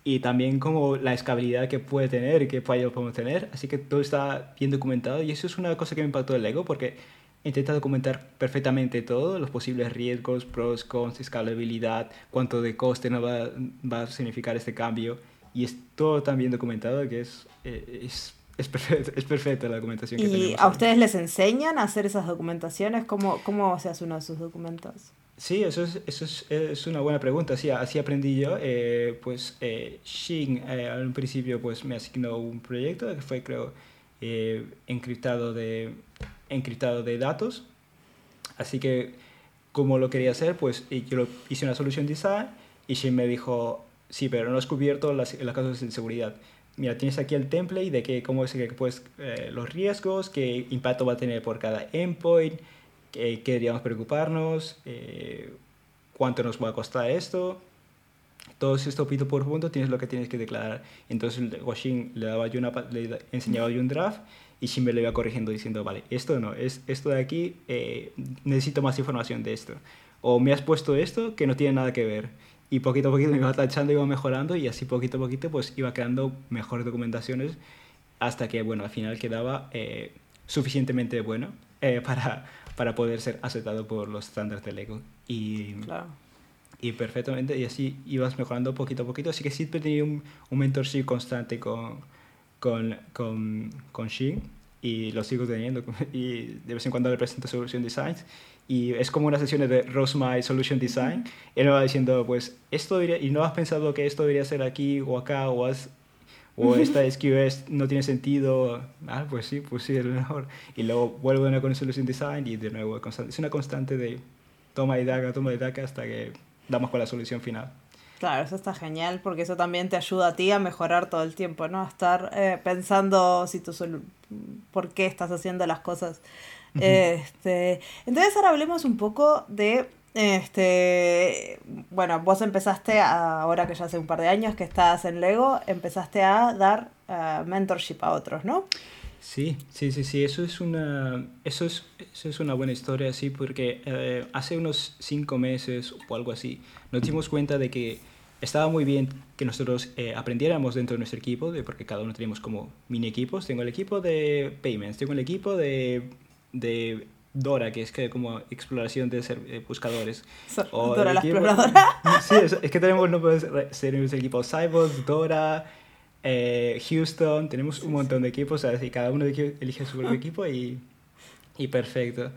y también como la escalabilidad que puede tener y qué fallos podemos tener. Así que todo está bien documentado y eso es una cosa que me impactó el Lego porque intenta documentar perfectamente todo, los posibles riesgos, pros, cons, escalabilidad, cuánto de coste no va, va a significar este cambio y es todo tan bien documentado que es, eh, es es, perfecto, es perfecta la documentación que ¿Y a ustedes les enseñan a hacer esas documentaciones? ¿Cómo, cómo se hace uno de sus documentos? Sí, eso es, eso es, es una buena pregunta. Sí, así aprendí yo. Eh, pues eh, Shin eh, al principio pues, me asignó un proyecto que fue, creo, eh, encriptado, de, encriptado de datos. Así que, como lo quería hacer, pues yo lo, hice una solución design y Shin me dijo, sí, pero no has cubierto las, las casos de seguridad. Mira, tienes aquí el template de que, cómo es que pues, los riesgos, qué impacto va a tener por cada endpoint qué deberíamos preocuparnos, eh, cuánto nos va a costar esto. Todo esto punto por punto tienes lo que tienes que declarar. Entonces Washin le, daba yo una, le enseñaba yo un draft y Shin me lo iba corrigiendo diciendo, vale, esto no, es esto de aquí, eh, necesito más información de esto. O me has puesto esto que no tiene nada que ver. Y poquito a poquito me iba tachando, iba mejorando y así poquito a poquito pues iba creando mejores documentaciones hasta que, bueno, al final quedaba eh, suficientemente bueno para, para poder ser aceptado por los estándares de Lego. Y, y perfectamente, y así ibas mejorando poquito a poquito. Así que siempre he tenido un, un mentorship constante con, con, con, con Shin y lo sigo teniendo. Y de vez en cuando le presento Solution Designs y es como una sesión de Rose My Solution Design. Él me va diciendo, pues, esto diría, y no has pensado que esto debería ser aquí o acá, o has o esta SQS no tiene sentido, ah, pues sí, pues sí, es lo mejor. Y luego vuelvo a con Solution Design y de nuevo es una constante de toma y daca, toma y daca hasta que damos con la solución final. Claro, eso está genial porque eso también te ayuda a ti a mejorar todo el tiempo, ¿no? A estar eh, pensando si tú por qué estás haciendo las cosas. este, entonces ahora hablemos un poco de este, bueno, vos empezaste, ahora que ya hace un par de años que estás en Lego, empezaste a dar eh, mentorship a otros, ¿no? Sí, sí, sí, sí, eso es una, eso es, eso es una buena historia, sí, porque eh, hace unos cinco meses o algo así, nos dimos cuenta de que estaba muy bien que nosotros eh, aprendiéramos dentro de nuestro equipo, de, porque cada uno tenemos como mini equipos. Tengo el equipo de payments, tengo el equipo de, de Dora, que es que como exploración de ser, eh, buscadores. o Dora la exploradora. sí, es, que tenemos, no puede ser el equipo Cyborg, Dora, eh, Houston, tenemos un montón de equipos, o sea, cada uno elige su propio equipo y, y perfecto.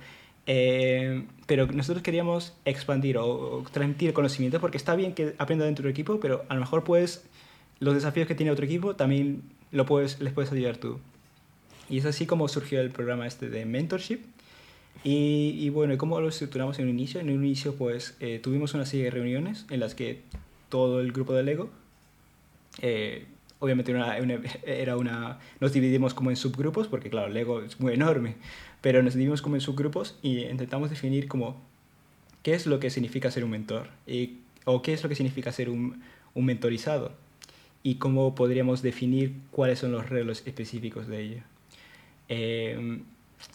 Eh, pero nosotros queríamos expandir o, transmitir conocimiento porque está bien que aprenda dentro del equipo, pero a lo mejor puedes, los desafíos que tiene otro equipo también lo puedes, les puedes ayudar tú. Y es así como surgió el programa este de mentorship, y, y, bueno, ¿cómo lo estructuramos en un inicio? En un inicio pues eh, tuvimos una serie de reuniones en las que todo el grupo de Lego, eh, obviamente era una, nos dividimos como en subgrupos, porque claro, Lego es muy enorme, pero nos dividimos como en subgrupos y intentamos definir como qué es lo que significa ser un mentor y, o qué es lo que significa ser un, un mentorizado y cómo podríamos definir cuáles son los reglos específicos de ello. Eh,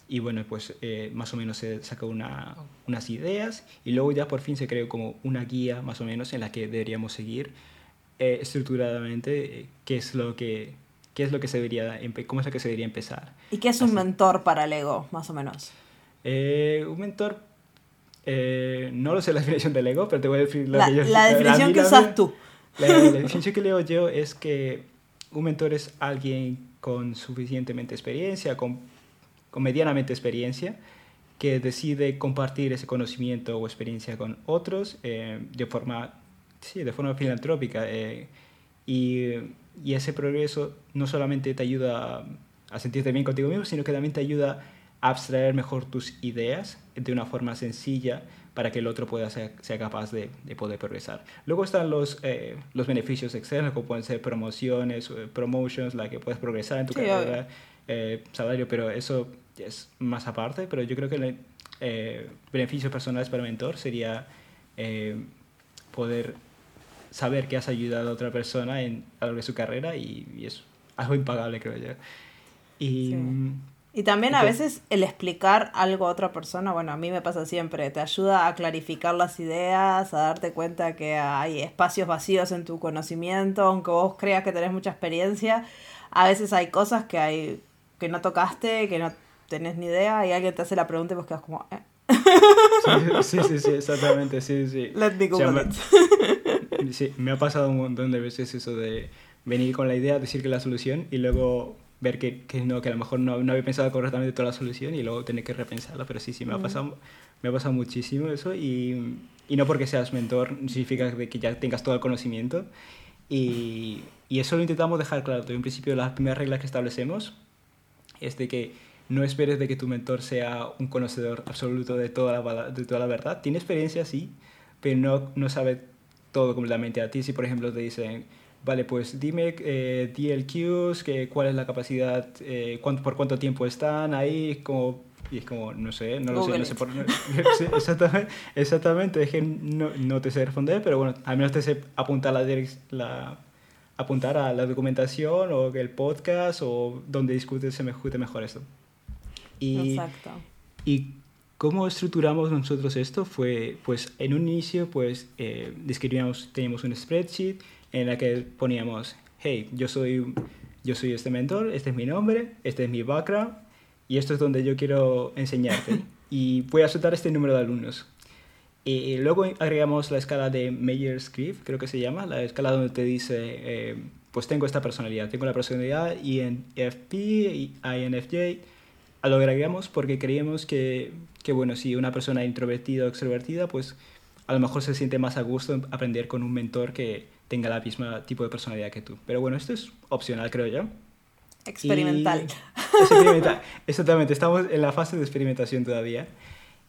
y bueno, pues eh, más o menos se sacó una, unas ideas y luego ya por fin se creó como una guía más o menos en la que deberíamos seguir eh, estructuradamente eh, qué es lo que qué es lo que se debería cómo es lo que se debería empezar. ¿Y qué es un mentor para el ego, más o menos? un mentor no lo sé la definición del ego, pero te voy a decir la, la definición que usas tú. La, la definición que leo yo es que un mentor es alguien con suficientemente experiencia, con con medianamente experiencia, que decide compartir ese conocimiento o experiencia con otros eh, de, forma, sí, de forma filantrópica. Eh, y, y, ese progreso no solamente te ayuda a, sentirte bien contigo mismo, sino que también te ayuda a abstraer mejor tus ideas de una forma sencilla para que el otro pueda ser, sea capaz de, de, poder progresar. Luego están los, eh, los beneficios externos, como pueden ser promociones, promotions, la que puedes progresar en tu carrera, salario, pero eso es más aparte, pero yo creo que el eh, beneficio personal para el mentor sería eh, poder saber que has ayudado a otra persona en, a lo largo de su carrera y, es algo impagable, creo yo. Y, y también a veces el explicar algo a otra persona, bueno, a mí me pasa siempre, te ayuda a clarificar las ideas, a darte cuenta que hay espacios vacíos en tu conocimiento, aunque vos creas que tenés mucha experiencia, a veces hay cosas que hay que no tocaste, que no tenés ni idea y alguien te hace la pregunta y vos quedas como... Eh. Sí, sí, sí, exactamente, sí, sí. Let me go me, sí, me ha pasado un montón de veces eso de venir con la idea, decir que la solución y luego ver que, que no, que a lo mejor no, no, había pensado correctamente toda la solución y luego tener que repensarla, pero sí, sí, me ha mm. pasado, me ha pasado muchísimo eso y, y no porque seas mentor significa que ya tengas todo el conocimiento y, y eso lo intentamos dejar claro. En principio, las primeras reglas que establecemos es de que no esperes de que tu mentor sea un conocedor absoluto de toda la, de toda la verdad. Tiene experiencia, sí, pero no, no sabe todo completamente a ti. Si, por ejemplo, te dicen, vale, pues dime eh, DLQs, que, cuál es la capacidad, eh, cuánto, por cuánto tiempo están ahí, como, y es como, no sé, no lo sé, no sé por... exactamente, exactamente, es que no, no, te sé responder, pero bueno, al menos te sé apuntar la, la apuntar a la documentación o el podcast o donde discute, se me discute mejor esto. Y, Exacto. ¿Y cómo estructuramos nosotros esto? Fue, pues, en un inicio, pues, eh, describíamos, teníamos un spreadsheet en la que poníamos, hey, yo soy, yo soy este mentor, este es mi nombre, este es mi background, y esto es donde yo quiero enseñarte. y voy a soltar este número de alumnos. Y luego agregamos la escala de Meyer-Script, creo que se llama, la escala donde te dice, eh, pues tengo esta personalidad, tengo la personalidad INFP, INFJ, lo agregamos porque creíamos que, que, bueno, si una persona introvertida o extrovertida, pues a lo mejor se siente más a gusto en aprender con un mentor que tenga la misma tipo de personalidad que tú. Pero bueno, esto es opcional, creo yo. Experimental. experimental. Exactamente, estamos en la fase de experimentación todavía.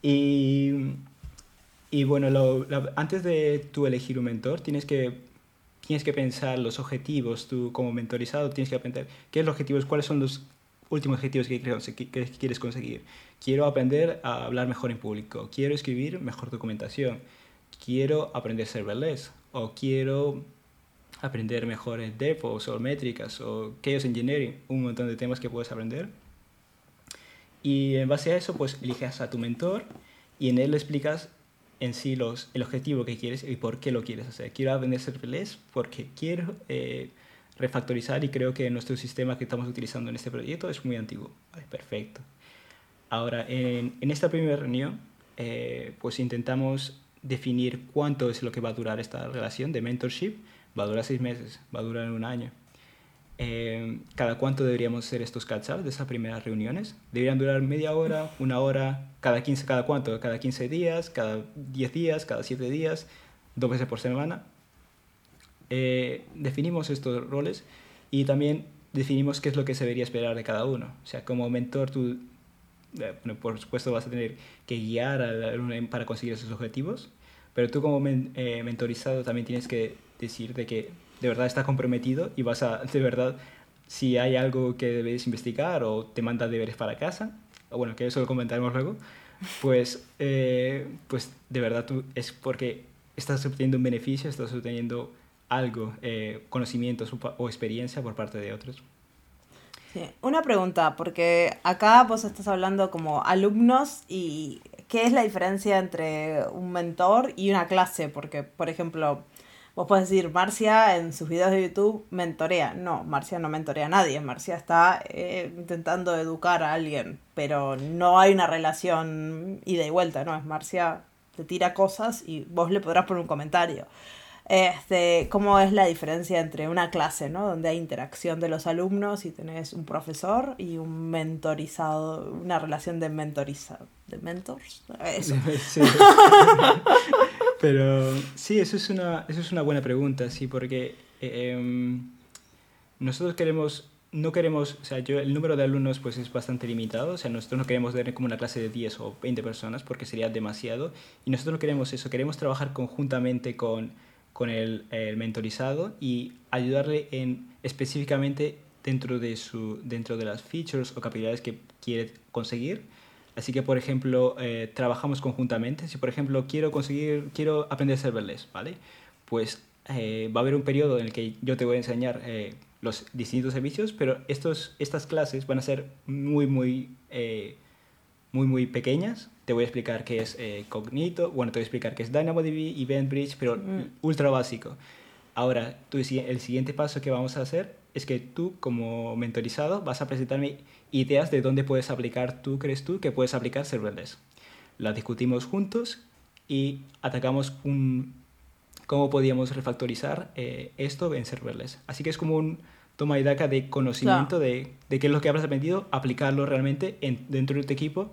Y, y bueno, lo, antes de tú elegir un mentor, tienes que, tienes que pensar los objetivos, tú como mentorizado tienes que aprender qué es los objetivos, cuáles son los últimos objetivos que, quieres conseguir. Quiero aprender a hablar mejor en público, quiero escribir mejor documentación, quiero aprender serverless o quiero aprender mejor en DevOps o métricas o Chaos Engineering, un montón de temas que puedes aprender. Y en base a eso, pues eliges a tu mentor y en él le explicas en sí los, el objetivo que quieres y por qué lo quieres hacer. Quiero aprender serverless porque quiero... Eh, refactorizar y creo que nuestro sistema que estamos utilizando en este proyecto es muy antiguo. perfecto. Ahora, en, en esta primera reunión, eh, pues intentamos definir cuánto es lo que va a durar esta relación de mentorship. Va a durar seis meses, va a durar un año. Eh, cada cuánto deberíamos hacer estos catch de esas primeras reuniones. Deberían durar media hora, una hora, cada 15, cada cuánto, cada 15 días, cada 10 días, cada 7 días, dos veces por semana. Eh, definimos estos roles y también definimos qué es lo que se debería esperar de cada uno. O sea, como mentor tú, eh, por supuesto, vas a tener que guiar a para conseguir esos objetivos, pero tú como eh, mentorizado también tienes que decir de que de verdad estás comprometido y vas a, de verdad, si hay algo que debes investigar o te manda deberes para casa, o bueno, que eso lo comentaremos luego, pues, pues de verdad tú es porque estás obteniendo un beneficio, estás obteniendo algo, eh, conocimientos o experiencia por parte de otros. Sí. Una pregunta, porque acá vos estás hablando como alumnos y ¿qué es la diferencia entre un mentor y una clase? Porque, por ejemplo, vos podés decir, Marcia en sus videos de YouTube mentorea. No, Marcia no mentorea a nadie. Marcia está eh, intentando educar a alguien, pero no hay una relación ida y vuelta, ¿no? Es Marcia te tira cosas y vos le podrás poner un comentario. Este, cómo es la diferencia entre una clase, ¿no? Donde hay interacción de los alumnos y tenés un profesor y un mentorizado, una relación de mentorizado, de mentors. Eso. Pero sí, eso es una, eso es una buena pregunta, sí, porque eh, em, nosotros queremos, no queremos, o sea, yo, el número de alumnos pues es bastante limitado, o sea, nosotros no queremos tener como una clase de 10 o 20 personas porque sería demasiado, y nosotros no queremos eso, queremos trabajar conjuntamente con, con el, el mentorizado y ayudarle en específicamente dentro de, su, dentro de las features o capacidades que quiere conseguir Así que, por ejemplo, eh, trabajamos conjuntamente. Si, por ejemplo, quiero conseguir, quiero aprender serverless, ¿vale? Pues eh, va a haber un periodo en el que yo te voy a enseñar eh, los distintos servicios, pero estos, estas clases van a ser muy, muy, muy, muy pequeñas. Te voy a explicar qué es Cognito, bueno, te voy a explicar qué es DynamoDB, EventBridge, pero mm. ultra básico. Ahora, tú, el siguiente paso que vamos a hacer es que tú, como mentorizado, vas a presentarme ideas de dónde puedes aplicar, tú crees tú que puedes aplicar serverless. Las discutimos juntos y atacamos un, cómo podíamos refactorizar eh, esto en serverless. Así que es como un toma y daca de conocimiento de, de, qué es lo que habrás aprendido, aplicarlo realmente en, dentro de tu equipo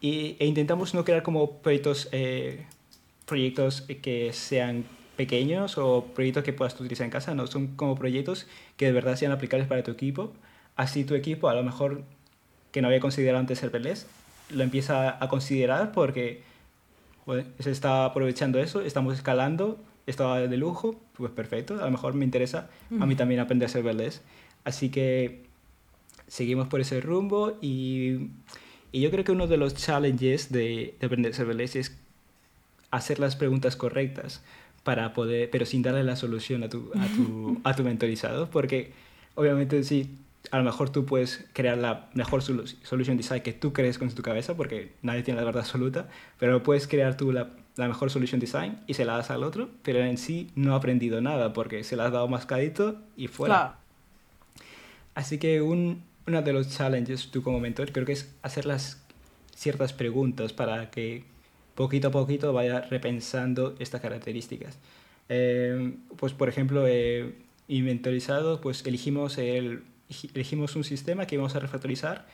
y, e intentamos no crear como proyectos, eh, proyectos que sean pequeños o proyectos que puedas utilizar en casa, no, son como proyectos que de verdad sean aplicables para tu equipo. Así tu equipo, a lo mejor que no había considerado antes serverless, lo empieza a considerar porque se está aprovechando eso, estamos escalando, está de lujo, pues perfecto, a lo mejor me interesa a mí también aprender serverless. Así que seguimos por ese rumbo y, y yo creo que uno de los challenges de, de aprender serverless es hacer las preguntas correctas para poder, pero sin darle la solución a tu, a tu, a tu mentorizado, porque obviamente sí, a lo mejor tú puedes crear la mejor solution design que tú crees con tu cabeza, porque nadie tiene la verdad absoluta, pero puedes crear tú la, la mejor solution design y se la das al otro, pero en sí no ha aprendido nada porque se la has dado mascadito y fuera. Así que un, uno de los challenges tú como mentor creo que es hacer las ciertas preguntas para que poquito a poquito vaya repensando estas características. Eh, pues por ejemplo, eh, inventorizado, pues elegimos, el, elegimos un sistema que íbamos a refactorizar,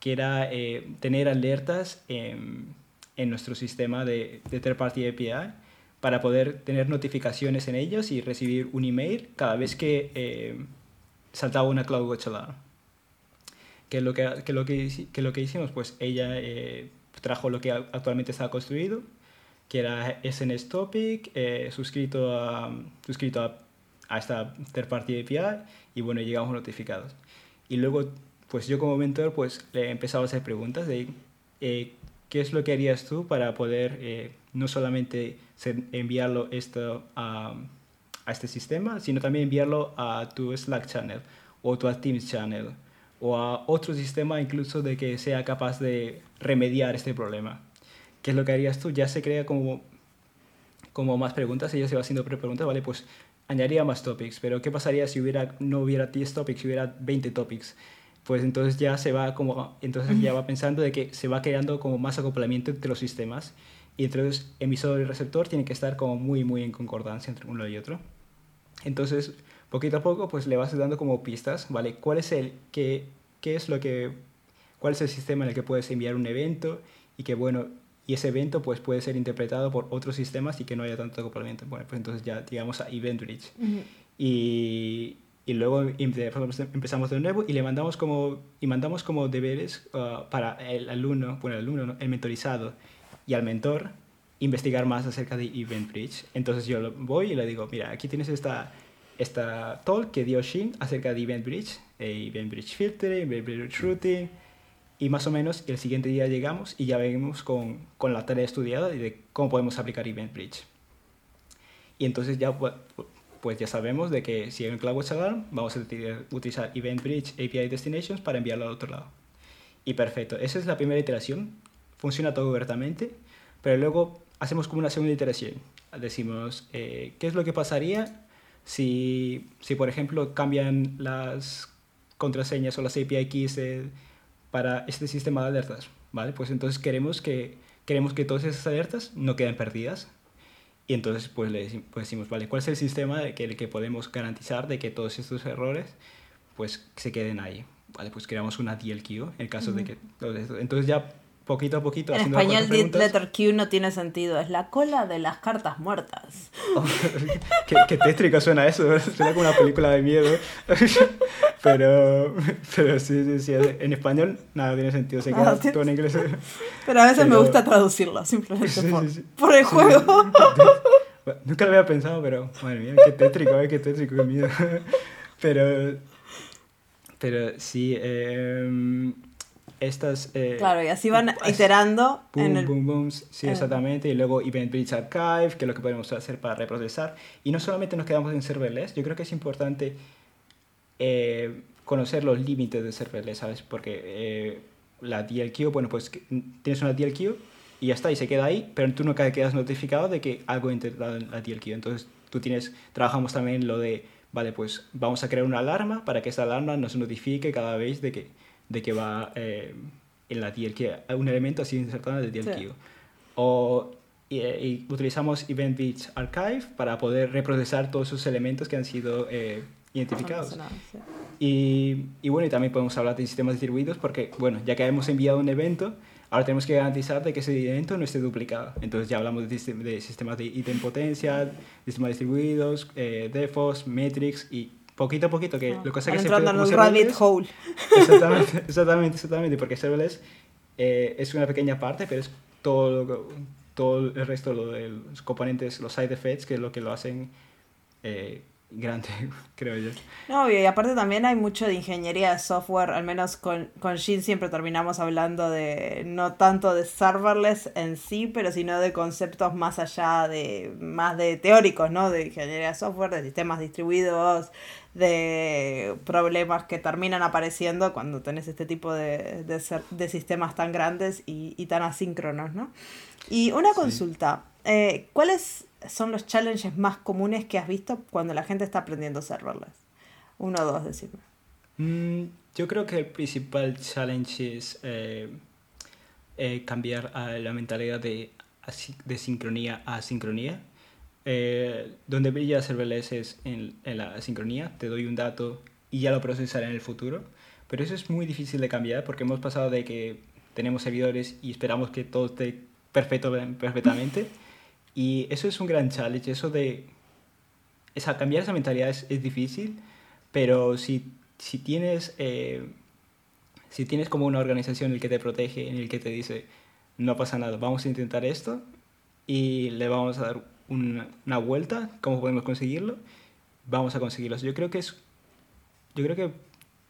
que era eh, tener alertas en, en, nuestro sistema de, de Third Party API para poder tener notificaciones en ellos y recibir un email cada vez que eh, saltaba una CloudWatch Alarm. ¿Qué es lo que, que, lo que, que lo que hicimos? Pues ella trajo lo que actualmente está construido, que era SNS Topic, eh, suscrito, a, suscrito a, a, esta third party API y bueno, llegamos notificados. Y luego, pues yo como mentor, pues le he empezado a hacer preguntas de eh, qué es lo que harías tú para poder eh, no solamente enviarlo esto a, a este sistema, sino también enviarlo a tu Slack channel o tu Teams channel o a otro sistema incluso de que sea capaz de remediar este problema. ¿Qué es lo que harías tú? Ya se crea como, como más preguntas, ella se va haciendo preguntas, ¿vale? Pues añadiría más topics, pero ¿qué pasaría si hubiera, no hubiera 10 topics, si hubiera 20 topics? Pues entonces ya se va como, entonces ya va pensando de que se va creando como más acoplamiento entre los sistemas y entonces emisor y receptor tienen que estar como muy, muy en concordancia entre uno y otro. Entonces, poquito a poco pues le vas dando como pistas, ¿vale? ¿Cuál es el, qué, qué es lo que, cuál es el sistema en el que puedes enviar un evento y que bueno, y ese evento pues puede ser interpretado por otros sistemas y que no haya tanto acoplamiento. Bueno, pues entonces ya llegamos a EventBridge. y, y, luego empezamos de nuevo y le mandamos como, y mandamos como deberes uh, para el alumno, bueno, el alumno, el mentorizado y al mentor investigar más acerca de EventBridge. Entonces yo voy y le digo, mira, aquí tienes esta esta talk que dio Shin acerca de Event Bridge, eh, Event Bridge Filtering, Event Bridge Routing, y más o menos el siguiente día llegamos y ya venimos con, con la tarea estudiada de cómo podemos aplicar Event Bridge. Y entonces ya pues ya sabemos de que si hay un CloudWatch Alarm, vamos a utilizar Event Bridge API Destinations para enviarlo al otro lado. Y perfecto, esa es la primera iteración, funciona todo correctamente, pero luego hacemos como una segunda iteración. Decimos, eh, ¿qué es lo que pasaría si, si, por ejemplo, cambian las contraseñas o las API keys para este sistema de alertas? ¿Vale? Pues entonces queremos que, queremos que todas esas alertas no queden perdidas. Y entonces pues le pues decimos, vale, ¿cuál es el sistema que, el que podemos garantizar de que todos estos errores pues se queden ahí? Vale, pues creamos una DLQ en caso de que... Entonces ya poquito a poquito. En español, letter Q no tiene sentido, es la cola de las cartas muertas. qué, tétrico suena eso, suena como una película de miedo. pero, pero sí, sí, sí, en español nada tiene sentido, se queda todo en inglés. Pero a veces me gusta traducirlo, simplemente por, el juego. Nunca lo había pensado, pero, madre mía, qué tétrico, eh, qué tétrico, qué miedo. Pero, pero sí, eh, estas... Eh, claro, y así van iterando. Boom, en el... boom, boom, sí, exactamente. Y luego Event Bridge Archive, que es lo que podemos hacer para reprocesar. Y no solamente nos quedamos en serverless, yo creo que es importante eh, conocer los límites de serverless, ¿sabes? Porque eh, la DLQ, bueno, pues tienes una DLQ y ya está, y se queda ahí, pero tú no quedas notificado de que algo ha entrado en la DLQ. Entonces tú tienes, trabajamos también lo de, vale, pues vamos a crear una alarma para que esa alarma nos notifique cada vez de que de que va eh, en la DLQ, un elemento así insertado en el DLQ. O y, utilizamos Event Bridge Archive para poder reprocesar todos esos elementos que han sido eh, identificados. Y, y, bueno, y también podemos hablar de sistemas distribuidos porque, bueno, ya que hemos enviado un evento, ahora tenemos que garantizar de que ese evento no esté duplicado. Entonces ya hablamos de, de sistemas de idempotencia, sistemas distribuidos, eh, DEFOS, metrics y poquito a poquito, que lo cosa que se entrando en un rabbit hole. Exactamente, exactamente, exactamente, porque serverless eh, es una pequeña parte, pero es todo, todo el resto de los componentes, los side effects, que es lo que lo hacen eh, grande, creo yo. No, y aparte también hay mucho de ingeniería de software, al menos con, con Jin siempre terminamos hablando de no tanto de serverless en sí, pero sino de conceptos más allá de, más de teóricos, ¿no? De ingeniería de software, de sistemas distribuidos, de problemas que terminan apareciendo cuando tenés este tipo de, de, sistemas tan grandes y, tan asíncronos, ¿no? Y una consulta, eh, ¿cuáles son los challenges más comunes que has visto cuando la gente está aprendiendo a serverless? Uno o dos, decime. Mm, yo creo que el principal challenge es eh, eh, cambiar la mentalidad de, de sincronía a sincronía. Eh, donde brilla serverless es en, en, la sincronía, te doy un dato y ya lo procesaré en el futuro. Pero eso es muy difícil de cambiar porque hemos pasado de que tenemos servidores y esperamos que todo esté perfecto perfectamente. Y eso es un gran challenge, eso de... Esa, cambiar esa mentalidad es, es difícil, pero si, si tienes... Eh, si tienes como una organización en el que te protege, en el que te dice, no pasa nada, vamos a intentar esto y le vamos a dar una, una vuelta, cómo podemos conseguirlo, vamos a conseguirlo. Yo creo que es, yo creo que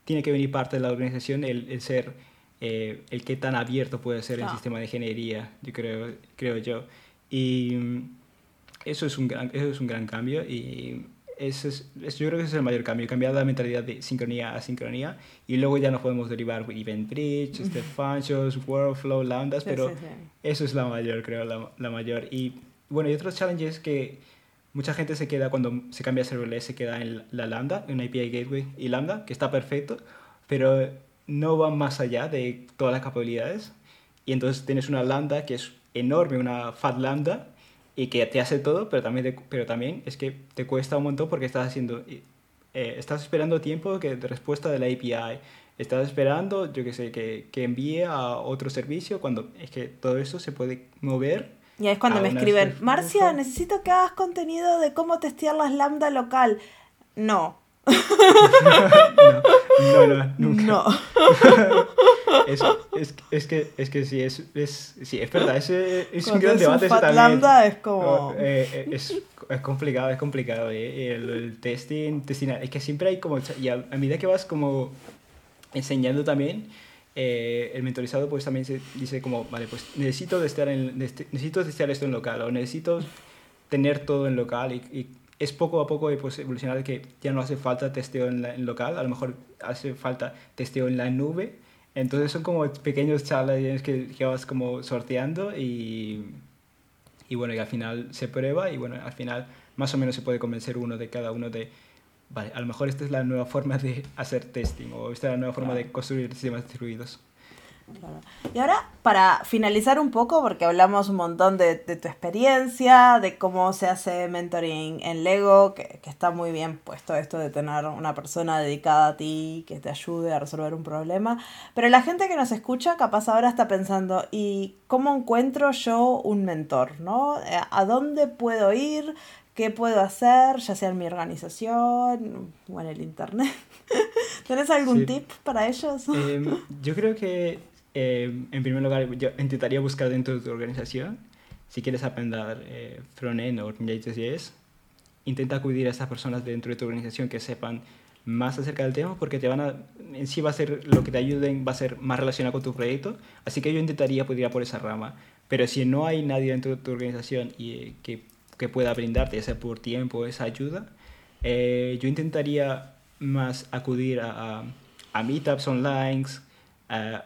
tiene que venir parte de la organización el, el ser, eh, el que tan abierto puede ser el sistema de ingeniería, yo creo, creo yo. Y mm, eso es un gran, eso es un gran cambio y eso es, yo creo que ese es el mayor cambio, cambiar la mentalidad de sincronía a sincronía y luego ya nos podemos derivar event bridge, step functions, workflow, lambdas, pero eso es la mayor, creo, la, la, mayor. Y bueno, y otros challenges que mucha gente se queda cuando se cambia a serverless, se queda en la lambda, en API Gateway y lambda, que está perfecto, pero no va más allá de todas las capacidades. Y entonces tienes una lambda que es enorme, una fat lambda, y que te hace todo, pero también, pero también es que te cuesta un montón porque estás haciendo, eh, estás esperando tiempo que, de respuesta de la API, estás esperando, yo que sé, que, que, envíe a otro servicio, cuando es que todo eso se puede mover. Y es cuando me escriben, Marcia, necesito que hagas contenido de cómo testear las lambda local. No, no, no, nunca. No. es, es, es, que, es que sí, es, es, sí, es verdad, es, es un gran debate. ese también. Lambda es como... Eh, es, es complicado, es complicado. Eh. El, el, testing, testing, es que siempre hay como... Y a, medida que vas como enseñando también, eh, el mentorizado pues también se dice como, vale, pues necesito testear, en, necesito testear esto en local o necesito tener todo en local y, y es poco a poco pues, evolucionar que ya no hace falta testeo en, en, local, a lo mejor hace falta testeo en la nube. Entonces son como pequeños challenges que, que vas como sorteando y, y bueno, y al final se prueba y bueno, al final más o menos se puede convencer uno de cada uno de, vale, a lo mejor esta es la nueva forma de hacer testing o esta es la nueva forma de construir sistemas distribuidos. Y ahora, para finalizar un poco, porque hablamos un montón de, tu experiencia, de cómo se hace mentoring en Lego, que, está muy bien puesto esto de tener una persona dedicada a ti que te ayude a resolver un problema. Pero la gente que nos escucha, capaz ahora está pensando, ¿y cómo encuentro yo un mentor? ¿no? Eh, ¿A dónde puedo ir? ¿Qué puedo hacer? Ya sea en mi organización o en el internet. ¿Tenés algún tip para ellos? Em, yo creo que eh, en primer lugar, yo intentaría buscar dentro de tu organización, si quieres aprender eh, frontend o JS, intenta acudir a esas personas dentro de tu organización que sepan más acerca del tema porque te van a, en sí va a ser lo que te ayuden, va a ser más relacionado con tu proyecto. Así que yo intentaría poder ir por esa rama. Pero si no hay nadie dentro de tu organización y, eh, que, que, pueda brindarte, ya sea por tiempo, esa ayuda, eh, yo intentaría más acudir a, a, a meetups online, a,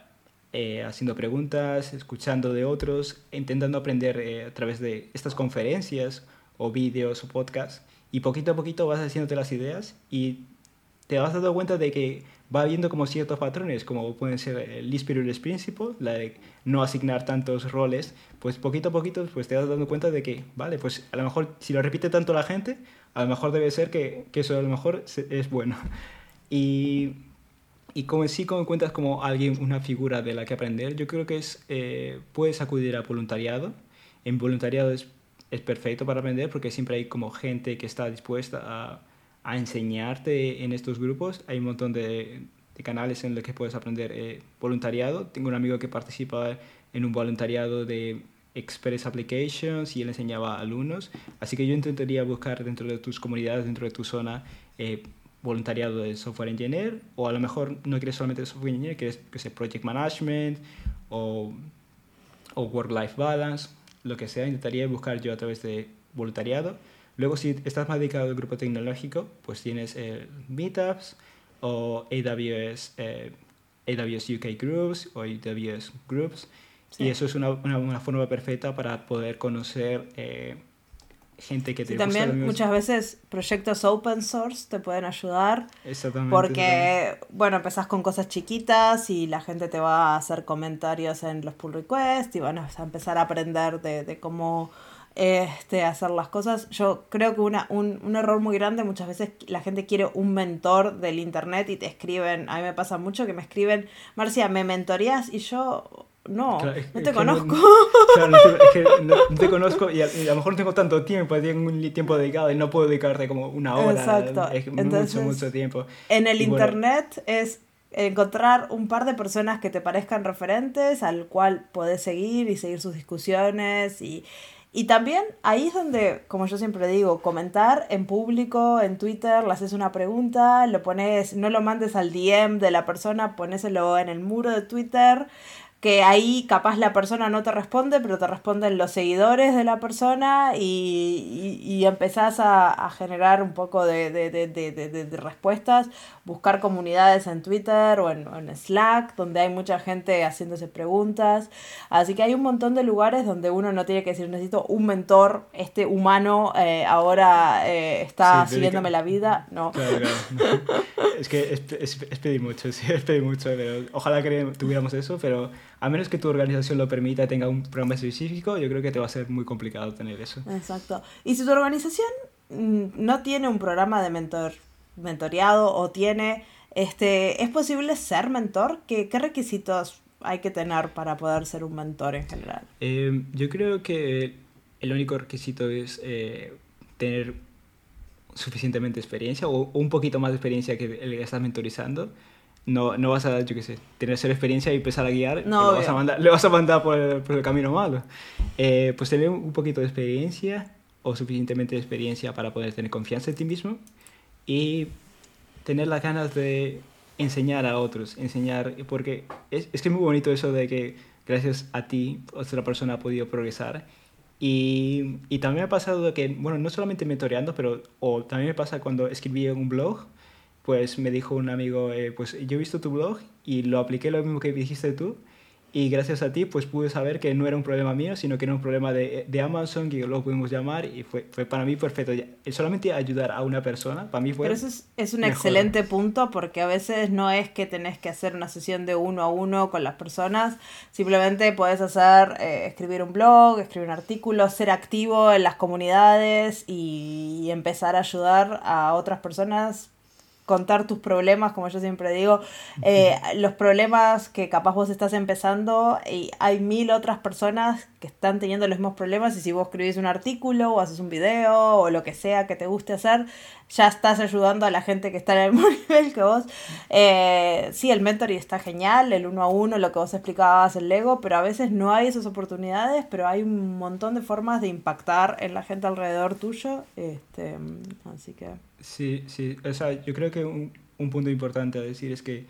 eh, haciendo preguntas, escuchando de otros, intentando aprender eh, a través de estas conferencias o vídeos o podcasts. Y poquito a poquito vas haciéndote las ideas y te vas dando cuenta de que va habiendo como ciertos patrones, como pueden ser el privilege principle, la de no asignar tantos roles, pues poquito a poquito pues te vas dando cuenta de que, vale, pues a lo mejor si lo repite tanto la gente, a lo mejor debe ser que, que eso a lo mejor es bueno. Y y como sí como encuentras como alguien, una figura de la que aprender, yo creo que es, eh, puedes acudir a voluntariado. En voluntariado es, es, perfecto para aprender porque siempre hay como gente que está dispuesta a, a enseñarte en estos grupos. Hay un montón de, de canales en los que puedes aprender eh, voluntariado. Tengo un amigo que participa en un voluntariado de Express Applications y él enseñaba a alumnos. Así que yo intentaría buscar dentro de tus comunidades, dentro de tu zona, eh, voluntariado de software engineer o a lo mejor no quieres solamente software engineer, quieres que sea project management o, o work-life balance, lo que sea, intentaría buscar yo a través de voluntariado. Luego, si estás más dedicado al grupo tecnológico, pues tienes eh, Meetups o AWS, eh, AWS UK Groups o AWS Groups. Y eso es una, una, una, forma perfecta para poder conocer eh, gente que te y también muchas veces proyectos open source te pueden ayudar exactamente porque bueno empezás con cosas chiquitas y la gente te va a hacer comentarios en los pull requests y van a empezar a aprender de, de cómo este, hacer las cosas. Yo creo que una, un, un, error muy grande, muchas veces la gente quiere un mentor del internet y te escriben, a mí me pasa mucho que me escriben, Marcia, ¿me mentorías? Y yo, no, no te conozco. claro, no te, es que no, te conozco y a, y a, lo mejor no tengo tanto tiempo, tengo un tiempo dedicado y no puedo dedicarte como una hora. Exacto. Es Entonces, mucho, mucho tiempo. En el y internet bueno, es encontrar un par de personas que te parezcan referentes al cual podés seguir y seguir sus discusiones y y también ahí es donde, como yo siempre digo, comentar en público, en Twitter, le haces una pregunta, lo pones, no lo mandes al DM de la persona, ponéselo en el muro de Twitter, que ahí capaz la persona no te responde, pero te responden los seguidores de la persona y, y, y empezás a, a, generar un poco de, de, de, de, respuestas, buscar comunidades en Twitter o en, en, Slack, donde hay mucha gente haciéndose preguntas. Así que hay un montón de lugares donde uno no tiene que decir, necesito un mentor, este humano eh, ahora eh, está sí, siguiéndome la vida. No. Claro, claro. es que es, es, es, pedir mucho, sí, es pedir mucho, pero ojalá que tuviéramos eso, pero a menos que tu organización lo permita, tenga un programa específico, yo creo que te va a ser muy complicado tener eso. Exacto. Y si tu organización mm, no tiene un programa de mentor, mentoreado o tiene, este, ¿es posible ser mentor? ¿Qué, qué requisitos hay que tener para poder ser un mentor en general? Eh, yo creo que el único requisito es eh, tener suficientemente experiencia o, o, un poquito más de experiencia que el que estás mentorizando no, no vas a, yo qué sé, tener cero experiencia y empezar a guiar, no, vas a mandar, le vas a mandar por el, por el camino malo. Eh, pues tener un poquito de experiencia o suficientemente de experiencia para poder tener confianza en ti mismo y tener las ganas de enseñar a otros, enseñar, porque es, es que es muy bonito eso de que gracias a ti otra persona ha podido progresar Y, y, también me ha pasado que, bueno, no solamente mentoreando, pero o también me pasa cuando escribí un blog, pues me dijo un amigo, eh, pues yo he visto tu blog y lo apliqué lo mismo que dijiste tú y gracias a ti pues pude saber que no era un problema mío, sino que era un problema de, de Amazon, que lo pudimos llamar y fue, fue para mí perfecto. Solamente ayudar a una persona, para mí fue... Pero eso es, es un excelente punto porque a veces no es que tenés que hacer una sesión de uno a uno con las personas, simplemente puedes hacer, eh, escribir un blog, escribir un artículo, ser activo en las comunidades y empezar a ayudar a otras personas contar tus problemas, como yo siempre digo, eh, los problemas que capaz vos estás empezando y hay mil otras personas que están teniendo los mismos problemas y si vos escribís un artículo o haces un video o lo que sea que te guste hacer, ya estás ayudando a la gente que está en el mismo nivel que vos. Eh, sí, el mentoring está genial, el uno a uno, lo que vos explicabas, el Lego, pero a veces no hay esas oportunidades, pero hay un montón de formas de impactar en la gente alrededor tuyo. Este, así que... Sí, sí, o sea, yo creo que un, un punto importante a decir es que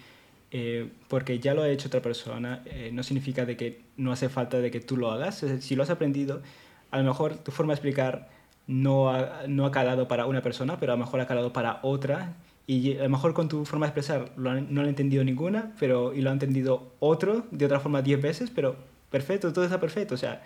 eh, porque ya lo ha hecho otra persona, eh, no significa de que no hace falta de que tú lo hagas. Si lo has aprendido, a lo mejor tu forma de explicar no ha, no ha calado para una persona, pero a lo mejor ha calado para otra. Y a lo mejor con tu forma de expresar no lo ha entendido ninguna, pero y lo ha entendido otro de otra forma diez veces, pero perfecto, todo está perfecto. O sea,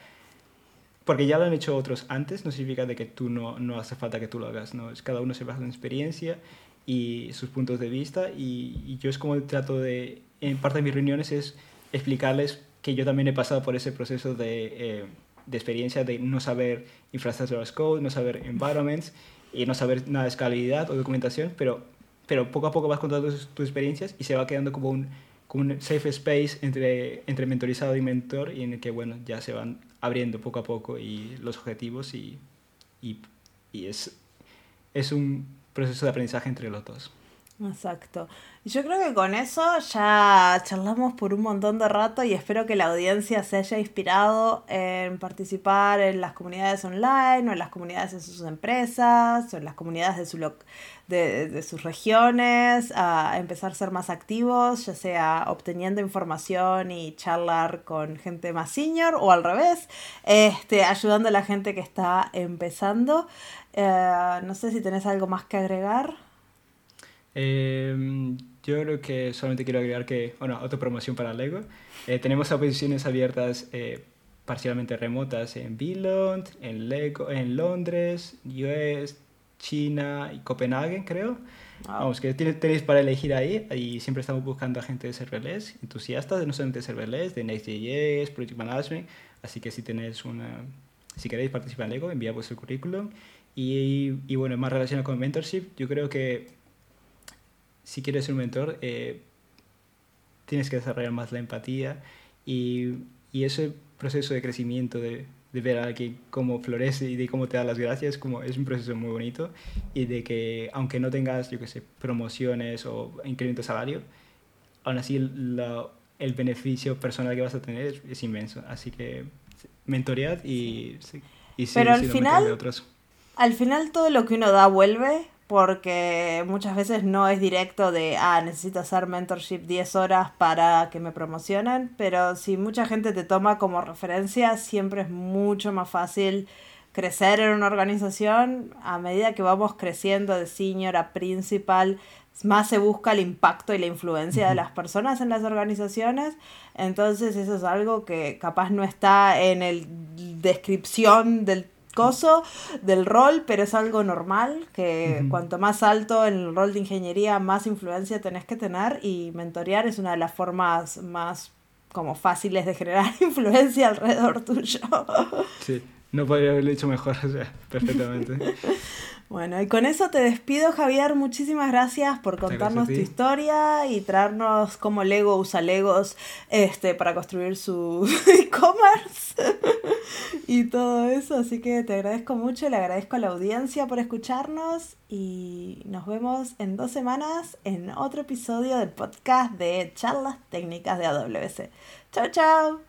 porque ya lo han hecho otros antes, no significa de que tú no, no hace falta que tú lo hagas, ¿no? Es cada uno se basa en experiencia y sus puntos de vista y, yo es como trato de, en parte de mis reuniones es explicarles que yo también he pasado por ese proceso de, eh, de experiencia de no saber infraestructuras code, no saber environments y no saber nada de escalabilidad o documentación, pero, pero poco a poco vas contando tus, tus experiencias y se va quedando como un, como un safe space entre, entre mentorizado y mentor y en el que, bueno, ya se van abriendo poco a poco y los objetivos y, y, y es, es un proceso de aprendizaje entre los dos. Exacto. Yo creo que con eso ya charlamos por un montón de rato y espero que la audiencia se haya inspirado en participar en las comunidades online o en las comunidades de sus empresas o en las comunidades de, su de, de sus regiones, a empezar a ser más activos, ya sea obteniendo información y charlar con gente más senior o al revés, este, ayudando a la gente que está empezando. Eh, no sé si tenés algo más que agregar. Eh, yo creo que solamente quiero agregar que, bueno, autopromoción para Lego. Eh, tenemos posiciones abiertas eh, parcialmente remotas en Billund, en, Lego, en Londres, US, China y Copenhague, creo. Vamos, que tenéis para elegir ahí y siempre estamos buscando a gente de serverless, entusiastas, no solamente de serverless, de Next.js, Project Management. Así que si tenéis una, si queréis participar en Lego, envía vuestro currículum. Y, y bueno, más relacionado con mentorship, yo creo que si quieres ser un mentor, eh, tienes que desarrollar más la empatía y, y, ese proceso de crecimiento, de, de, ver a alguien cómo florece y de cómo te da las gracias, como es un proceso muy bonito y de que aunque no tengas, yo qué sé, promociones o incremento de salario, aún así el beneficio personal que vas a tener es, inmenso. Así que mentoread y, y, Pero al final, otros. al final todo lo que uno da vuelve porque muchas veces no es directo de, ah, necesito hacer mentorship 10 horas para que me promocionen, pero si mucha gente te toma como referencia, siempre es mucho más fácil crecer en una organización a medida que vamos creciendo de senior a principal, más se busca el impacto y la influencia de las personas en las organizaciones. Entonces eso es algo que capaz no está en el descripción del coso del rol, pero es algo normal, que cuanto más alto en el rol de ingeniería, más influencia tenés que tener y mentorear es una de las formas más como fáciles de generar influencia alrededor tuyo. Sí, no podría haberlo dicho mejor, o sea, perfectamente. Bueno, y con eso te despido, Javier. Muchísimas gracias por contarnos tu historia y traernos cómo Lego usa Legos este, para construir su e-commerce y todo eso. Así que te agradezco mucho, le agradezco a la audiencia por escucharnos y nos vemos en dos semanas en otro episodio del podcast de charlas técnicas de AWS. Chao, chao.